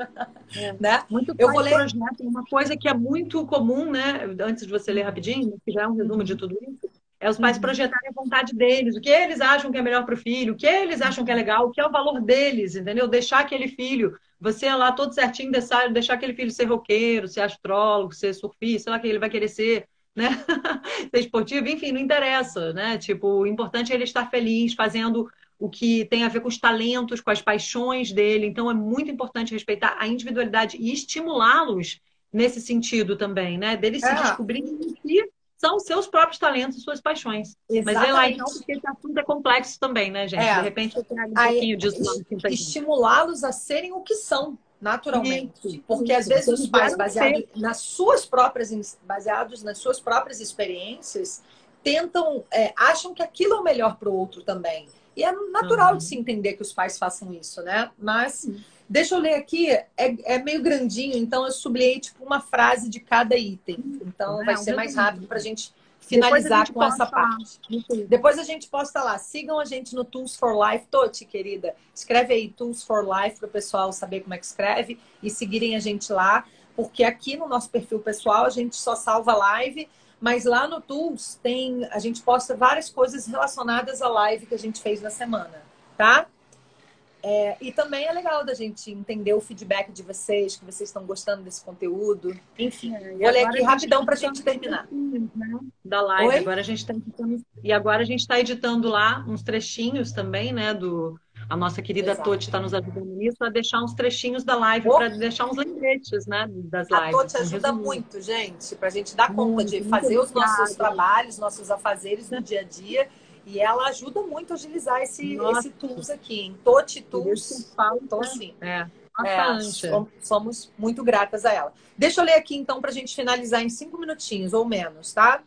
É. né? Muito Eu vou ler projeto, uma coisa que é muito comum, né? Antes de você ler rapidinho, que já é um resumo de tudo isso, é os pais uhum. projetarem a vontade deles, o que eles acham que é melhor para o filho, o que eles acham que é legal, o que é o valor deles, entendeu? Deixar aquele filho você lá todo certinho, deixar, deixar aquele filho ser roqueiro, ser astrólogo, ser surfista, sei lá que ele vai querer ser, né? ser esportivo, enfim, não interessa, né? Tipo, o importante é ele estar feliz, fazendo o que tem a ver com os talentos, com as paixões dele. Então, é muito importante respeitar a individualidade e estimulá-los nesse sentido também, né? Deles é. se descobrirem si são seus próprios talentos, suas paixões. Exatamente. Mas é lá então, porque esse assunto é complexo também, né, gente? É. De repente eu trago um Aí, pouquinho disso lá Estimulá-los a serem o que são, naturalmente. Isso. Porque às vezes os pais, baseados nas suas próprias, baseados nas suas próprias experiências, tentam, é, acham que aquilo é o melhor para o outro também. E é natural uhum. de se entender que os pais façam isso, né? Mas. Uhum Deixa eu ler aqui, é, é meio grandinho, então eu sublinhei tipo uma frase de cada item. Então vai ser mais rápido para a gente finalizar gente com essa parte. Depois a gente posta lá. Sigam a gente no Tools for Life. Toti, querida, escreve aí Tools for Life para o pessoal saber como é que escreve e seguirem a gente lá. Porque aqui no nosso perfil pessoal a gente só salva live, mas lá no Tools tem a gente posta várias coisas relacionadas à live que a gente fez na semana, tá? É, e também é legal da gente entender o feedback de vocês, que vocês estão gostando desse conteúdo. Enfim, é, vou ler aqui rapidão para a gente terminar. Né? Da live. Oi? Agora a gente está editando. E agora a gente está editando lá uns trechinhos também, né? Do, a nossa querida Exato. Toti está nos ajudando nisso, a deixar uns trechinhos da live, para deixar uns lembretes, né? Das lives. A Toti ajuda muito, gente, para a gente dar conta muito, de fazer os nossos trabalhos, nossos afazeres no dia a dia e ela ajuda muito a agilizar esse, esse tools aqui, em Toti Tools. Então, assim, é, é, somos muito gratas a ela. Deixa eu ler aqui, então, para a gente finalizar em cinco minutinhos ou menos, tá?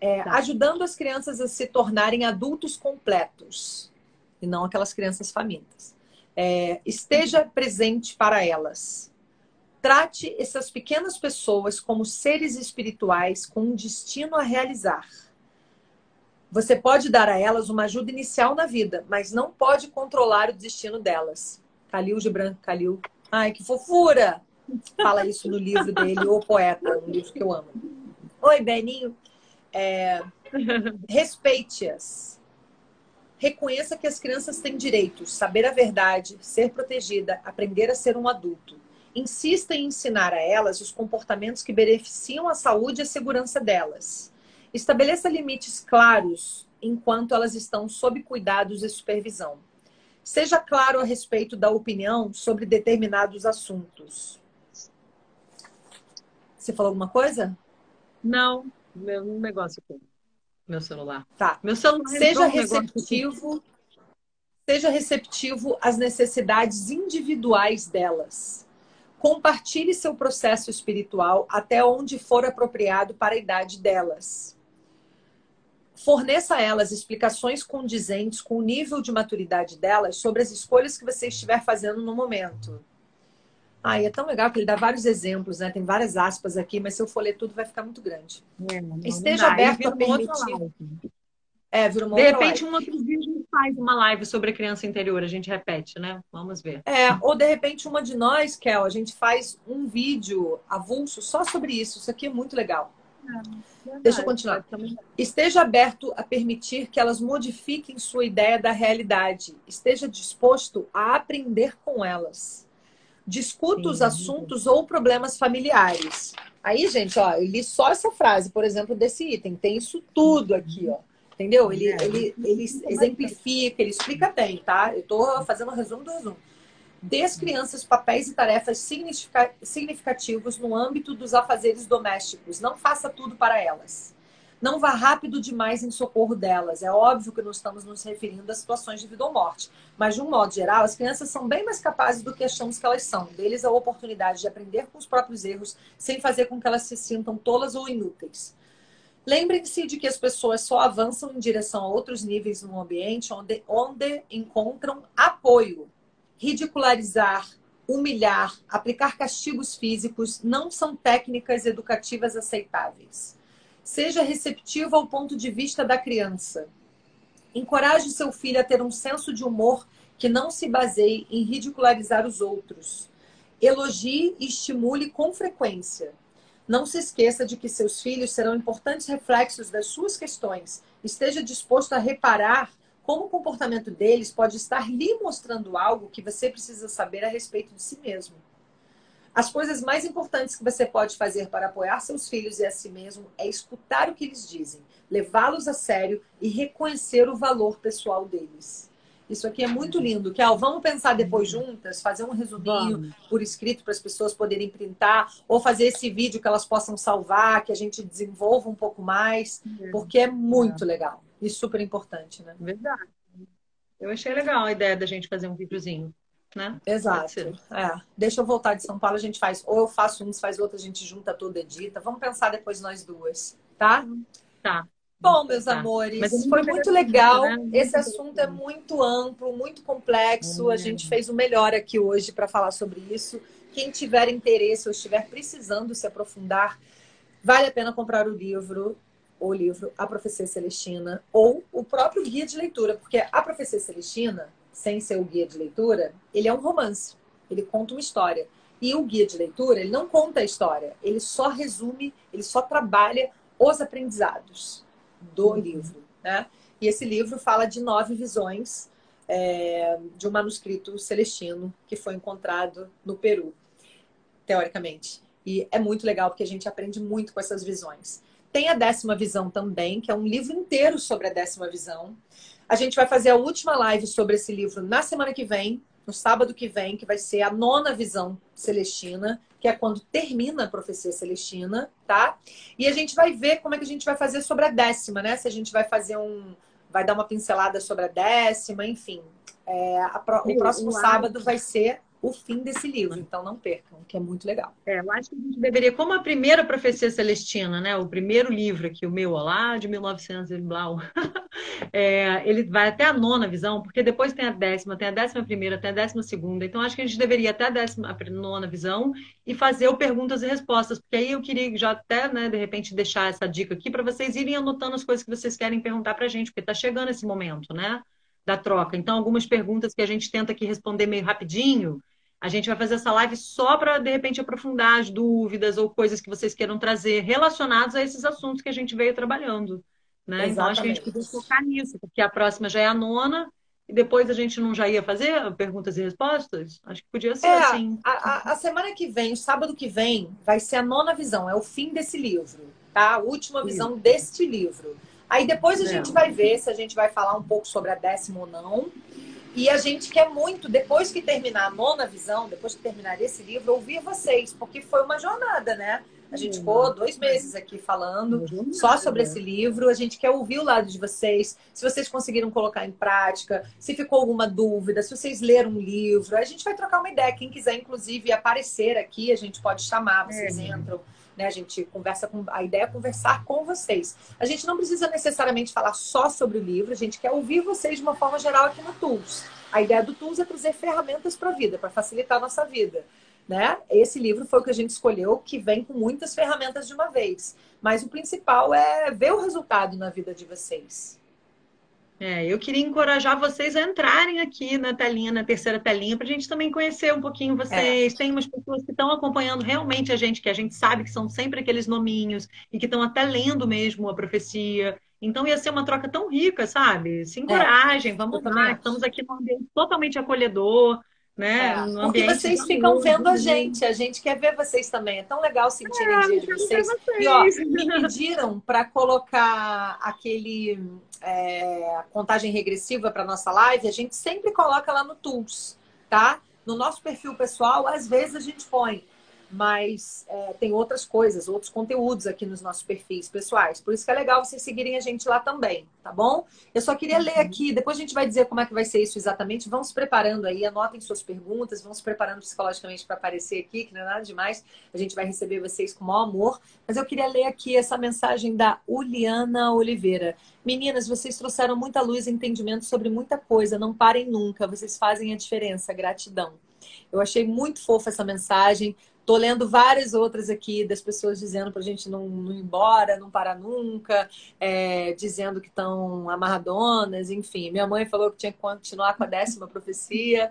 É, tá? Ajudando as crianças a se tornarem adultos completos e não aquelas crianças famintas. É, esteja presente para elas. Trate essas pequenas pessoas como seres espirituais com um destino a realizar você pode dar a elas uma ajuda inicial na vida, mas não pode controlar o destino delas. Calil Gibran, Calil. Ai, que fofura! Fala isso no livro dele, O Poeta, um livro que eu amo. Oi, Beninho. É... Respeite-as. Reconheça que as crianças têm direitos, saber a verdade, ser protegida, aprender a ser um adulto. Insista em ensinar a elas os comportamentos que beneficiam a saúde e a segurança delas. Estabeleça limites claros enquanto elas estão sob cuidados e supervisão. Seja claro a respeito da opinião sobre determinados assuntos. Você falou alguma coisa? Não, meu negócio aqui. Meu celular. Tá. Meu celular. Seja receptivo. Seja receptivo às necessidades individuais delas. Compartilhe seu processo espiritual até onde for apropriado para a idade delas. Forneça a elas explicações condizentes com o nível de maturidade delas sobre as escolhas que você estiver fazendo no momento. Ah, é tão legal que ele dá vários exemplos, né? Tem várias aspas aqui, mas se eu for ler tudo vai ficar muito grande. É, Esteja aberto a permitir. É, vira uma De repente, live. um outro dia a gente faz uma live sobre a criança interior, a gente repete, né? Vamos ver. É, ou de repente uma de nós, Kel, a gente faz um vídeo avulso só sobre isso. Isso aqui é muito legal. É, Deixa eu continuar. Esteja aberto a permitir que elas modifiquem sua ideia da realidade. Esteja disposto a aprender com elas. Discuta Sim. os assuntos ou problemas familiares. Aí, gente, ó, eu li só essa frase, por exemplo, desse item. Tem isso tudo aqui, ó. Entendeu? Ele, é. ele, ele exemplifica, ele explica bem, tá? Eu tô fazendo um resumo do resumo. Às crianças papéis e tarefas significativos no âmbito dos afazeres domésticos. Não faça tudo para elas. Não vá rápido demais em socorro delas. É óbvio que não estamos nos referindo a situações de vida ou morte. Mas, de um modo geral, as crianças são bem mais capazes do que achamos que elas são. Deles a oportunidade de aprender com os próprios erros, sem fazer com que elas se sintam tolas ou inúteis. Lembrem-se de que as pessoas só avançam em direção a outros níveis no ambiente onde, onde encontram apoio ridicularizar, humilhar, aplicar castigos físicos não são técnicas educativas aceitáveis. Seja receptivo ao ponto de vista da criança. Encoraje seu filho a ter um senso de humor que não se baseie em ridicularizar os outros. Elogie e estimule com frequência. Não se esqueça de que seus filhos serão importantes reflexos das suas questões. Esteja disposto a reparar como o comportamento deles pode estar lhe mostrando algo que você precisa saber a respeito de si mesmo. As coisas mais importantes que você pode fazer para apoiar seus filhos e a si mesmo é escutar o que eles dizem, levá-los a sério e reconhecer o valor pessoal deles. Isso aqui é muito lindo. Kel, vamos pensar depois juntas, fazer um resuminho vamos. por escrito para as pessoas poderem printar, ou fazer esse vídeo que elas possam salvar, que a gente desenvolva um pouco mais, é. porque é muito legal. E super importante, né? Verdade. Eu achei legal a ideia da gente fazer um videozinho, né? Exato. É. Deixa eu voltar de São Paulo, a gente faz. Ou eu faço um, faz outro, a gente junta tudo, edita. Vamos pensar depois nós duas, tá? Tá. Bom, meus tá. amores, Mas foi muito legal. Né? Esse assunto é muito amplo, muito complexo. A gente fez o melhor aqui hoje para falar sobre isso. Quem tiver interesse ou estiver precisando se aprofundar, vale a pena comprar o livro o livro A Profecia Celestina ou o próprio guia de leitura, porque A Profecia Celestina, sem ser o guia de leitura, ele é um romance, ele conta uma história. E o guia de leitura, ele não conta a história, ele só resume, ele só trabalha os aprendizados do uhum. livro. Né? E esse livro fala de nove visões é, de um manuscrito celestino que foi encontrado no Peru, teoricamente. E é muito legal porque a gente aprende muito com essas visões. Tem a décima visão também, que é um livro inteiro sobre a décima visão. A gente vai fazer a última live sobre esse livro na semana que vem, no sábado que vem, que vai ser a nona visão celestina, que é quando termina a profecia celestina, tá? E a gente vai ver como é que a gente vai fazer sobre a décima, né? Se a gente vai fazer um. Vai dar uma pincelada sobre a décima, enfim. É, a, o próximo sábado vai ser o fim desse livro, então não percam, que é muito legal. É, eu acho que a gente deveria, como a primeira profecia celestina, né, o primeiro livro aqui, o meu, lá de 1900 e blau, é, ele vai até a nona visão, porque depois tem a décima, tem a décima primeira, tem a décima segunda, então acho que a gente deveria até a décima a nona visão e fazer o perguntas e respostas, porque aí eu queria já até, né, de repente, deixar essa dica aqui para vocês irem anotando as coisas que vocês querem perguntar para a gente, porque está chegando esse momento, né? da troca. Então, algumas perguntas que a gente tenta aqui responder meio rapidinho, a gente vai fazer essa live só para, de repente, aprofundar as dúvidas ou coisas que vocês queiram trazer relacionados a esses assuntos que a gente veio trabalhando. Né? Então, acho que a gente podia focar nisso, porque a próxima já é a nona e depois a gente não já ia fazer perguntas e respostas? Acho que podia ser É, assim. a, a- a semana que vem, sábado que vem, vai ser a nona visão, é o fim desse livro, tá? A última visão deste livro. Aí depois a É. gente vai ver se a gente vai falar um pouco sobre a décima ou não. E a gente quer muito, depois que terminar a nona visão, depois que terminar esse livro, ouvir vocês, porque foi uma jornada, né? A gente ficou dois meses aqui falando só sobre esse livro. A gente quer ouvir o lado de vocês, se vocês conseguiram colocar em prática, se ficou alguma dúvida, se vocês leram um livro. A gente vai trocar uma ideia. Quem quiser, inclusive, aparecer aqui, a gente pode chamar, vocês É. entram. Né? A gente conversa com. A ideia é conversar com vocês. A gente não precisa necessariamente falar só sobre o livro, a gente quer ouvir vocês de uma forma geral aqui no Tools. A ideia do Tools é trazer ferramentas para a vida, para facilitar a nossa vida. Né? Esse livro foi o que a gente escolheu, que vem com muitas ferramentas de uma vez. Mas o principal é ver o resultado na vida de vocês. É, eu queria encorajar vocês a entrarem aqui na telinha, na terceira telinha, para a gente também conhecer um pouquinho vocês. Tem umas pessoas que estão acompanhando realmente a gente, que a gente sabe que são sempre aqueles nominhos e que estão até lendo mesmo a profecia. Então ia ser uma troca tão rica, sabe? Se encorajem, vamos eu também lá. Estamos aqui num ambiente totalmente acolhedor, né? É, Num porque vocês ficam amor, vendo a de- gente, a gente quer ver vocês também. É tão legal sentir a Ah, energia de ver vocês. E ó, vocês. me pediram para colocar aquele é, contagem regressiva para nossa live. A gente sempre coloca lá no Tools, tá? No nosso perfil pessoal, às vezes a gente põe, mas é, tem outras coisas, outros conteúdos aqui nos nossos perfis pessoais. Por isso que é legal vocês seguirem a gente lá também, tá bom? Eu só queria ler aqui, depois a gente vai dizer como é que vai ser isso exatamente. Vão se preparando aí, anotem suas perguntas, vão se preparando psicologicamente para aparecer aqui, que não é nada demais. A gente vai receber vocês com o maior amor. Mas eu queria ler aqui essa mensagem da Uliana Oliveira. Meninas, vocês trouxeram muita luz e entendimento sobre muita coisa. Não parem nunca, vocês fazem a diferença. Gratidão. Eu achei muito fofa essa mensagem. Tô lendo várias outras aqui das pessoas dizendo para a gente não, não ir embora, não parar nunca, é, dizendo que estão amarradonas, enfim. Minha mãe falou que tinha que continuar com a décima profecia.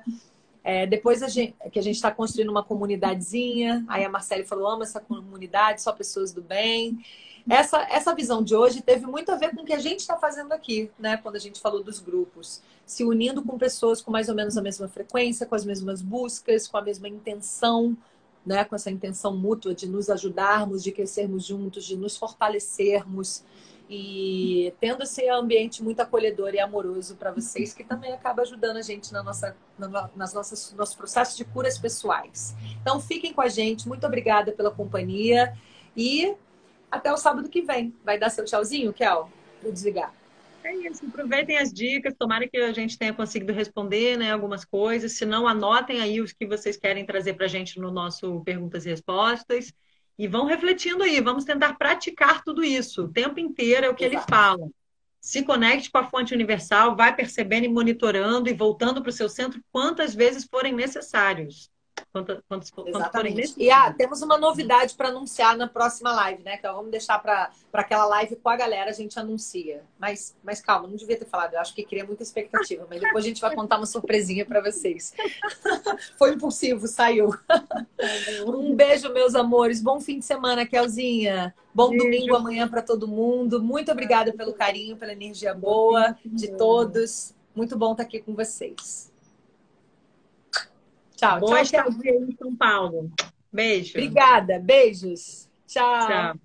É, depois a gente, que a gente está construindo uma comunidadezinha. Aí a Marcele falou: ama essa comunidade, só pessoas do bem. Essa, essa visão de hoje teve muito a ver com o que a gente está fazendo aqui, né? Quando a gente falou dos grupos. Se unindo com pessoas com mais ou menos a mesma frequência, com as mesmas buscas, com a mesma intenção, né? Com essa intenção mútua de nos ajudarmos, de crescermos juntos, de nos fortalecermos. E tendo esse ambiente muito acolhedor e amoroso para vocês, que também acaba ajudando a gente na nossa, na, nas nossas, nosso processo de curas pessoais. Então, fiquem com a gente. Muito obrigada pela companhia. E até o sábado que vem. Vai dar seu tchauzinho, Kel? Vou desligar. É isso, aproveitem as dicas, tomara que a gente tenha conseguido responder né, algumas coisas. Se não, anotem aí os que vocês querem trazer para a gente no nosso Perguntas e Respostas. E vão refletindo aí, vamos tentar praticar tudo isso o tempo inteiro, é o que Exato. ele fala. Se conecte com a fonte universal, vai percebendo e monitorando e voltando para o seu centro quantas vezes forem necessários. Quantas forem Exatamente. E ah, temos uma novidade para anunciar na próxima live, né? Então vamos deixar para aquela live com a galera, a gente anuncia. Mas, mas calma, não devia ter falado. Eu acho que cria muita expectativa, mas depois a gente vai contar uma surpresinha para vocês. Foi impulsivo, saiu. Um beijo, meus amores. Bom fim de semana, Kelzinha. Bom Beijo. domingo amanhã para todo mundo. Muito obrigada pelo carinho, pela energia boa de todos. Muito bom estar aqui com vocês. Tchau, Boa tchau, estadia em São Paulo. Beijo. Obrigada. Beijos. Tchau. Tchau.